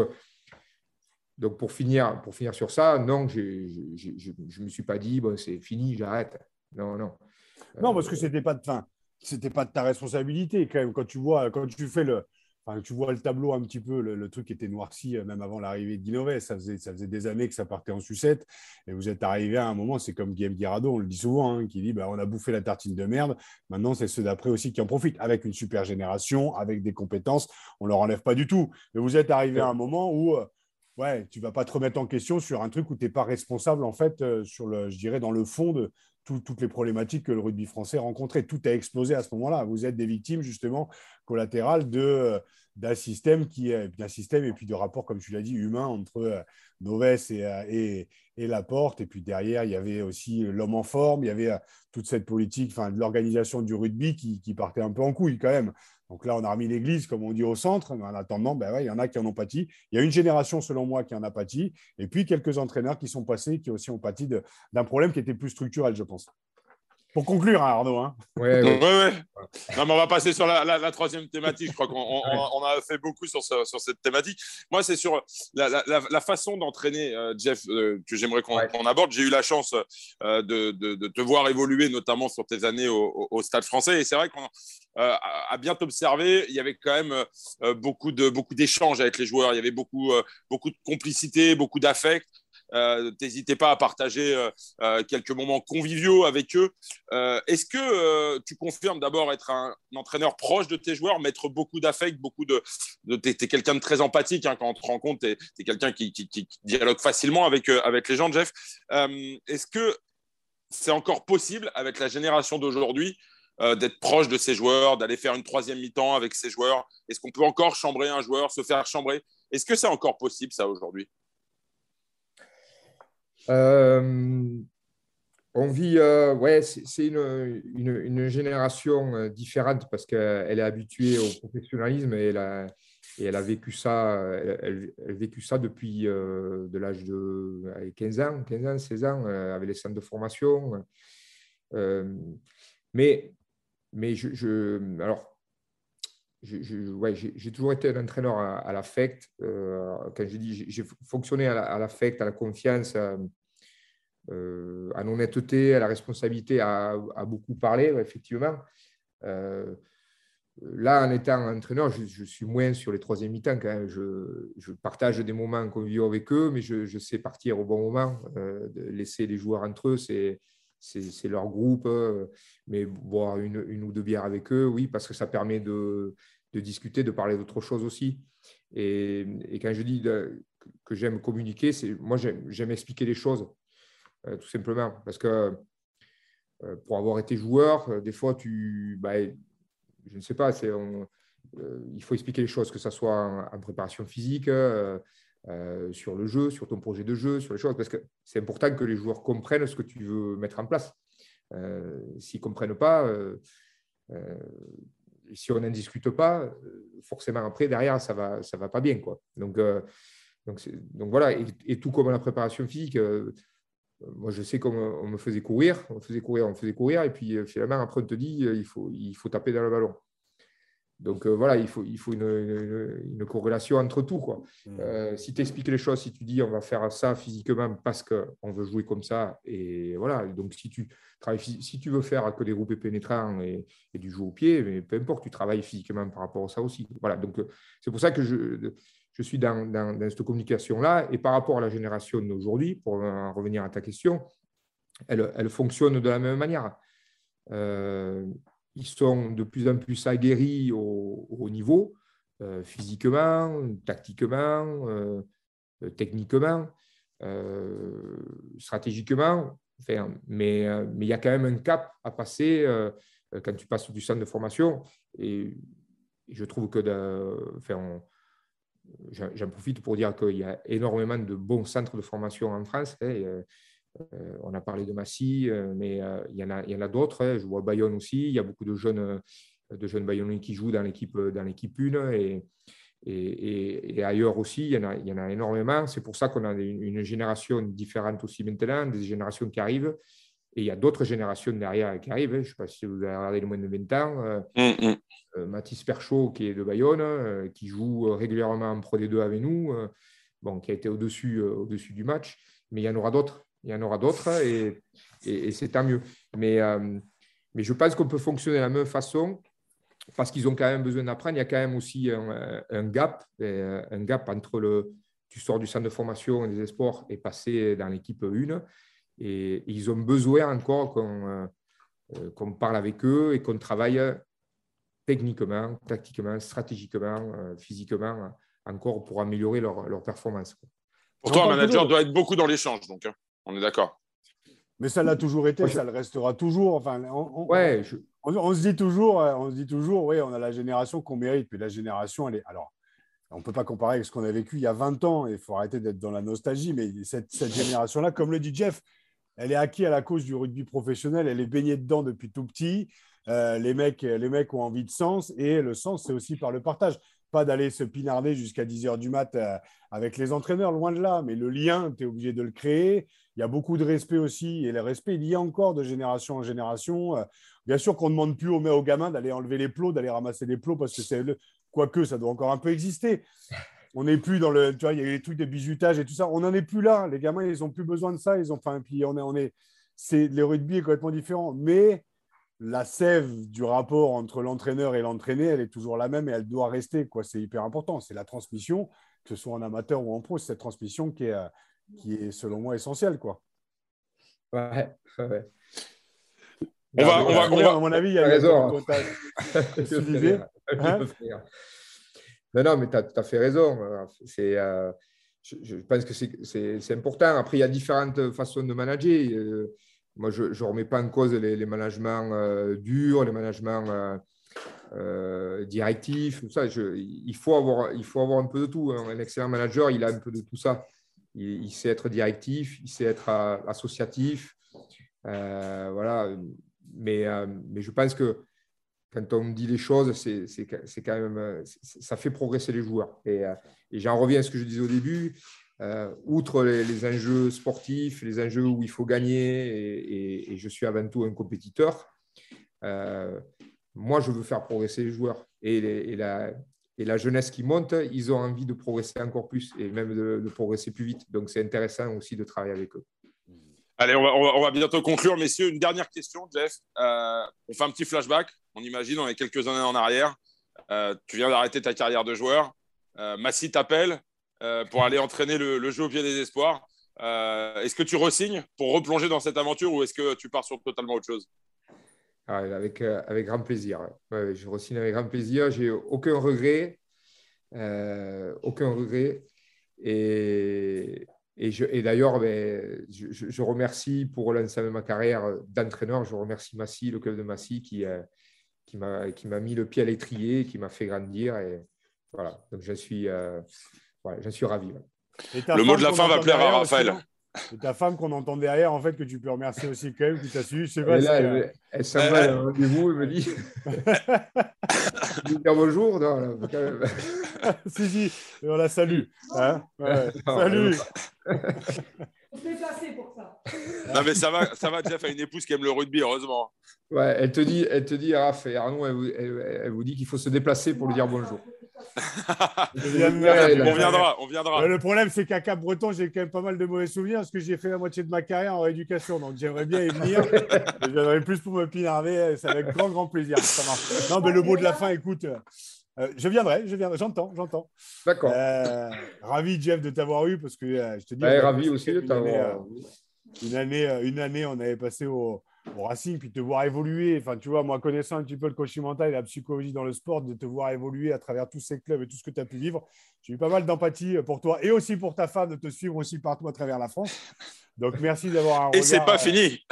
donc, pour finir, pour finir sur ça, non, je ne me suis pas dit, bon, c'est fini, j'arrête. Non, non. Non, parce que ce n'était pas, de, c'était pas de ta responsabilité quand même. Quand tu vois, quand tu fais le, Enfin, tu vois le tableau un petit peu, le, truc était noirci euh, même avant l'arrivée de Guinovet. Ça faisait, ça faisait des années que ça partait en sucette. Et vous êtes arrivé à un moment, c'est comme Guillaume Guirado, on le dit souvent, hein, qui dit bah, on a bouffé la tartine de merde. Maintenant, c'est ceux d'après aussi qui en profitent, avec une super génération, avec des compétences. On ne leur enlève pas du tout. Mais vous êtes arrivé à un moment où euh, ouais, tu vas pas te remettre en question sur un truc où tu n'es pas responsable, en fait, euh, sur le, je dirais, dans le fond de toutes les problématiques que le rugby français rencontrait. Tout a explosé à ce moment-là. Vous êtes des victimes, justement, collatérales euh, d'un système qui d'un système et puis de rapport, comme tu l'as dit, humain entre euh, Noves et, Laporte. Et puis derrière, il y avait aussi l'homme en forme. Il y avait toute cette politique, enfin, de l'organisation du rugby qui partait un peu en couille quand même. Donc là, on a remis l'église, comme on dit, au centre. Mais en attendant, ben il y en a qui en ont pâti. Il y a une génération, selon moi, qui en a pâti. Et puis quelques entraîneurs qui sont passés, qui aussi ont pâti d'un problème qui était plus structurel, je pense. Pour conclure, hein, Arnaud. Hein. Ouais, ouais. Non, mais on va passer sur la, troisième thématique. Je crois qu'on on, a fait beaucoup sur, sur cette thématique. Moi, c'est sur la, façon d'entraîner, euh, Jeff, euh, que j'aimerais qu'on aborde. J'ai eu la chance euh, de, de, te voir évoluer, notamment sur tes années au, Stade français. Et c'est vrai qu'on a bien observé, il y avait quand même beaucoup d'échanges beaucoup avec les joueurs. Il y avait beaucoup, beaucoup de complicité, beaucoup d'affect. Euh, n'hésitez pas à partager euh, euh, quelques moments conviviaux avec eux. Est-ce que tu confirmes d'abord être un, entraîneur proche de tes joueurs, mettre beaucoup d'affect, beaucoup de. de tu es, quelqu'un de très empathique hein, quand on te rencontre, tu es, quelqu'un qui, dialogue facilement avec, avec les gens, Jeff. Est-ce que c'est encore possible avec la génération d'aujourd'hui d'être proche de ses joueurs, d'aller faire une troisième mi-temps avec ses joueurs? Est-ce qu'on peut encore chambrer un joueur, se faire chambrer? Est-ce que c'est encore possible ça aujourd'hui? Euh, on vit, euh, ouais, c'est une, une, génération euh, différente parce qu'elle est habituée au professionnalisme et elle a, et elle a vécu ça, elle, vécu ça depuis de l'âge de 15 ans, 15 ans, 16 ans, avec les centres de formation. mais, mais je alors, j'ai toujours été un entraîneur à, l'affect. quand je dis, j'ai fonctionné à l'affect, à, la confiance, euh, à l'honnêteté, à la responsabilité, à, beaucoup parler, effectivement. Euh, là, en étant entraîneur, je, suis moins sur les troisième mi-temps. Je, je, partage des moments conviviaux avec eux, mais je, sais partir au bon moment, euh, laisser les joueurs entre eux. C'est c'est leur groupe, mais boire une, une, ou deux bières avec eux, oui, parce que ça permet de, de discuter, de parler d'autre chose aussi. Et, quand je dis que j'aime communiquer, c'est moi j'aime expliquer les choses. Euh, tout simplement. Parce que euh, pour avoir été joueur, euh, des fois, tu, bah, je ne sais pas, c'est, il faut expliquer les choses, que ce soit en, préparation physique, sur le jeu, sur ton projet de jeu, sur les choses, parce que c'est important que les joueurs comprennent ce que tu veux mettre en place. s'ils ne comprennent pas, si on n'en discute pas, forcément après, derrière, ça ne va, ça va pas bien. Quoi. Donc, donc, voilà, et, tout comme la préparation physique, moi, je sais qu'on me faisait courir, on faisait courir, on faisait courir, et puis euh, finalement, après, on te dit, euh, il faut, il faut taper dans le ballon. Donc euh, voilà, il faut, il faut une, corrélation entre tout. Quoi. Mmh. si tu expliques les choses, si tu dis on va faire ça physiquement parce qu'on veut jouer comme ça, et voilà, donc si tu, travailles, si tu veux faire que des groupes pénétrants et, et, du jeu au pied, mais peu importe, tu travailles physiquement par rapport à ça aussi. Voilà, donc c'est pour ça que je, je suis dans, cette communication-là. Et par rapport à la génération d'aujourd'hui, pour revenir à ta question, elle, fonctionne de la même manière. Euh, ils sont de plus en plus aguerris au, niveau, euh, physiquement, tactiquement, euh, techniquement, stratégiquement. mais, il y a quand même un cap à passer quand tu passes du centre de formation. Et, je trouve que j'en profite pour dire qu'il y a énormément de bons centres de formation en France. Hein, euh, euh, on a parlé de Massy, euh, mais il y en a, a d'autres. Hein. je vois Bayonne aussi. Il y a beaucoup de jeunes, de jeunes Bayonnais qui jouent dans l'équipe, dans l'équipe 1 et, et, ailleurs aussi. Il y en a, il y en a énormément. C'est pour ça qu'on a une, génération différente aussi maintenant, des générations qui arrivent. Et il y a d'autres générations derrière qui arrivent. Hein. Je ne sais pas si vous avez regardé le moins de 20 ans. Mmh. Euh, Mathis Perchaud, qui est de Bayonne, euh, qui joue euh, régulièrement en Pro D2 avec nous, bon, qui a été au-dessus au -dessus du match. Mais il y en aura d'autres. Il y en aura d'autres et, et, c'est tant mieux. Mais, mais je pense qu'on peut fonctionner de la même façon parce qu'ils ont quand même besoin d'apprendre. Il y a quand même aussi un, gap, un gap entre le, tu sors du centre de formation des sports et passer dans l'équipe 1. Et, ils ont besoin encore qu'on parle avec eux et qu'on travaille techniquement, tactiquement, stratégiquement, euh, physiquement, encore pour améliorer leur, leur performance. Pour toi, un manager doit être beaucoup dans l'échange, donc hein. On est d'accord. Mais ça l'a toujours été, ça le restera toujours. Enfin, on, ouais, on, se dit toujours, euh, on se dit toujours, oui, on a la génération qu'on mérite, puis la génération, elle est. Alors, on ne peut pas comparer avec ce qu'on a vécu il y a 20 ans, il faut arrêter d'être dans la nostalgie, mais cette, cette génération-là, comme le dit Jeff, elle est acquise à la cause du rugby professionnel, elle est baignée dedans depuis tout petit. Euh, les, mecs, les mecs ont envie de sens et le sens, c'est aussi par le partage. pas d'aller se pinarder jusqu'à 10 heures du mat euh, avec les entraîneurs, loin de là. Mais le lien, tu es obligé de le créer. Il y a beaucoup de respect aussi. Et le respect, il y a encore de génération en génération. Euh, bien sûr qu'on ne demande plus aux, aux gamins d'aller enlever les plots, d'aller ramasser les plots, parce que c'est le... Quoique, ça doit encore un peu exister. On n'est plus dans le. Tu vois, il y a les trucs de bizutage et tout ça. On n'en est plus là. Les gamins, ils n'ont plus besoin de ça. Ils ont. Enfin, puis on est. On est... C'est... Le rugby est complètement différent. Mais la sève du rapport entre l'entraîneur et l'entraîné, elle est toujours la même et elle doit rester. Quoi. C'est hyper important. C'est la transmission, que ce soit en amateur ou en pro, c'est cette transmission qui est, euh, qui est, selon moi, essentielle. Quoi. Ouais, ouais. On va, on va, on va, à mon avis, il y a raison. Hein non, non, mais tu as tout à fait raison. C'est, euh, je, je, pense que c'est important. Après, il y a différentes façons de manager. Euh, moi, je ne remets pas en cause les, les managements euh, durs, les managements euh, euh, directifs, tout ça. Je, il, faut avoir, il faut avoir un peu de tout. Hein. Un excellent manager, il a un peu de tout ça. Il, sait être directif, il sait être euh, associatif. Euh, voilà. Mais, euh, mais je pense que quand on dit les choses, c'est quand même, ça fait progresser les joueurs. Et, et j'en reviens à ce que je disais au début. Outre les, enjeux sportifs, les enjeux où il faut gagner, et, et, je suis avant tout un compétiteur, moi, je veux faire progresser les joueurs. Et, la, et, la, jeunesse qui monte, ils ont envie de progresser encore plus et même de, progresser plus vite. Donc, c'est intéressant aussi de travailler avec eux. Allez, on va, bientôt conclure, messieurs. Une dernière question, Jeff. Euh, on fait un petit flashback. On imagine, on est quelques années en arrière. Euh, tu viens d'arrêter ta carrière de joueur. Massy t'appelle euh, pour aller entraîner le, le, jeu au pied des espoirs. Euh, est-ce que tu resignes pour replonger dans cette aventure ou est-ce que tu pars sur totalement autre chose? Ah, avec, euh, avec grand plaisir. Ouais, je resigne avec grand plaisir. J'ai aucun regret. Euh, aucun regret. Et, et, et d'ailleurs, ben, je, je, remercie pour l'ensemble de ma carrière d'entraîneur, je remercie Massy, le club de Massy, qui, qui m'a mis le pied à l'étrier, qui m'a fait grandir. Et voilà, donc je suis, euh, ouais, je suis ravi. Ouais. Le mot de la fin va plaire à Raphaël. Aussi, et ta femme qu'on entend derrière, en fait, que tu peux remercier aussi quand même, qui t'a suivi. Je sais pas. Et là, si, elle, elle s'en va à rendez-vous, elle me dit. dire bonjour. Non, là, quand même. si, si, on la salue. Hein ouais. Salut. On se déplacer pour ça. Non, mais ça va, ça va, Jeff a une épouse qui aime le rugby, heureusement. Ouais, elle te dit, elle te dit, Raph et Arnaud, elle, vous, elle, elle vous dit qu'il faut se déplacer pour lui dire bonjour. on viendra, on viendra. Le problème, c'est qu'à Cap Breton, j'ai quand même pas mal de mauvais souvenirs parce que j'ai fait la moitié de ma carrière en rééducation. Donc j'aimerais bien y venir. je viendrai plus pour me pinarder. C'est avec grand, grand plaisir. Non, mais le mot de la fin, écoute. Euh, je viendrai, je viendrai, j'entends, j'entends. D'accord. Euh, ravi, Jeff, de t'avoir eu parce que euh, je te dis. Ouais, ravi aussi de t'avoir. Une année, une année, on avait passé au, au Racing, puis te voir évoluer. Enfin, tu vois, moi, connaissant un petit peu le coaching mental et la psychologie dans le sport, de te voir évoluer à travers tous ces clubs et tout ce que tu as pu vivre, j'ai eu pas mal d'empathie pour toi et aussi pour ta femme de te suivre aussi partout à travers la France. Donc, merci d'avoir un Et c'est pas fini.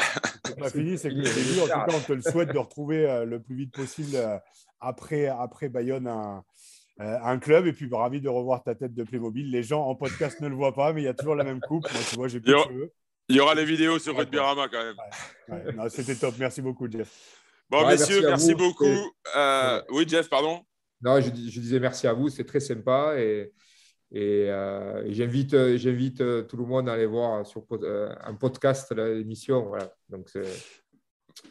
C'est pas fini, c'est que le début. En tout cas, on te le souhaite de retrouver le plus vite possible après, après Bayonne un, un club. Et puis, ravi de revoir ta tête de Playmobil. Les gens en podcast ne le voient pas, mais il y a toujours la même coupe. Moi, tu vois, j'ai plus de cheveux. Il y aura les vidéos sur Rugby-Rama quand même. Ouais, ouais. C'était top. Merci beaucoup, Jeff. Bon, ouais, messieurs, merci, merci beaucoup. Euh, oui, Jeff, pardon. Non, je, je, disais merci à vous. C'est très sympa. Et, et, euh, j'invite, j'invite tout le monde à aller voir sur euh, un podcast l'émission. Voilà. Donc, c'est.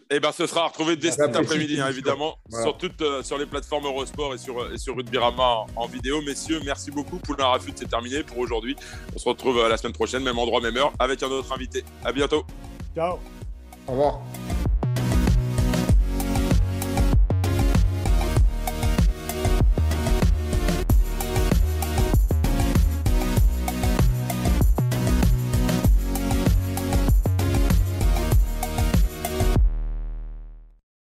Eh ben, ce sera retrouvé dès cet après-midi, hein, évidemment, voilà. sur, toutes, euh, sur les plateformes Eurosport et sur, et sur Rugby-Rama en, en, vidéo. Messieurs, merci beaucoup. Poulain Rafut, c'est terminé pour aujourd'hui. On se retrouve euh, la semaine prochaine, même endroit, même heure, avec un autre invité. À bientôt. Ciao. Au revoir.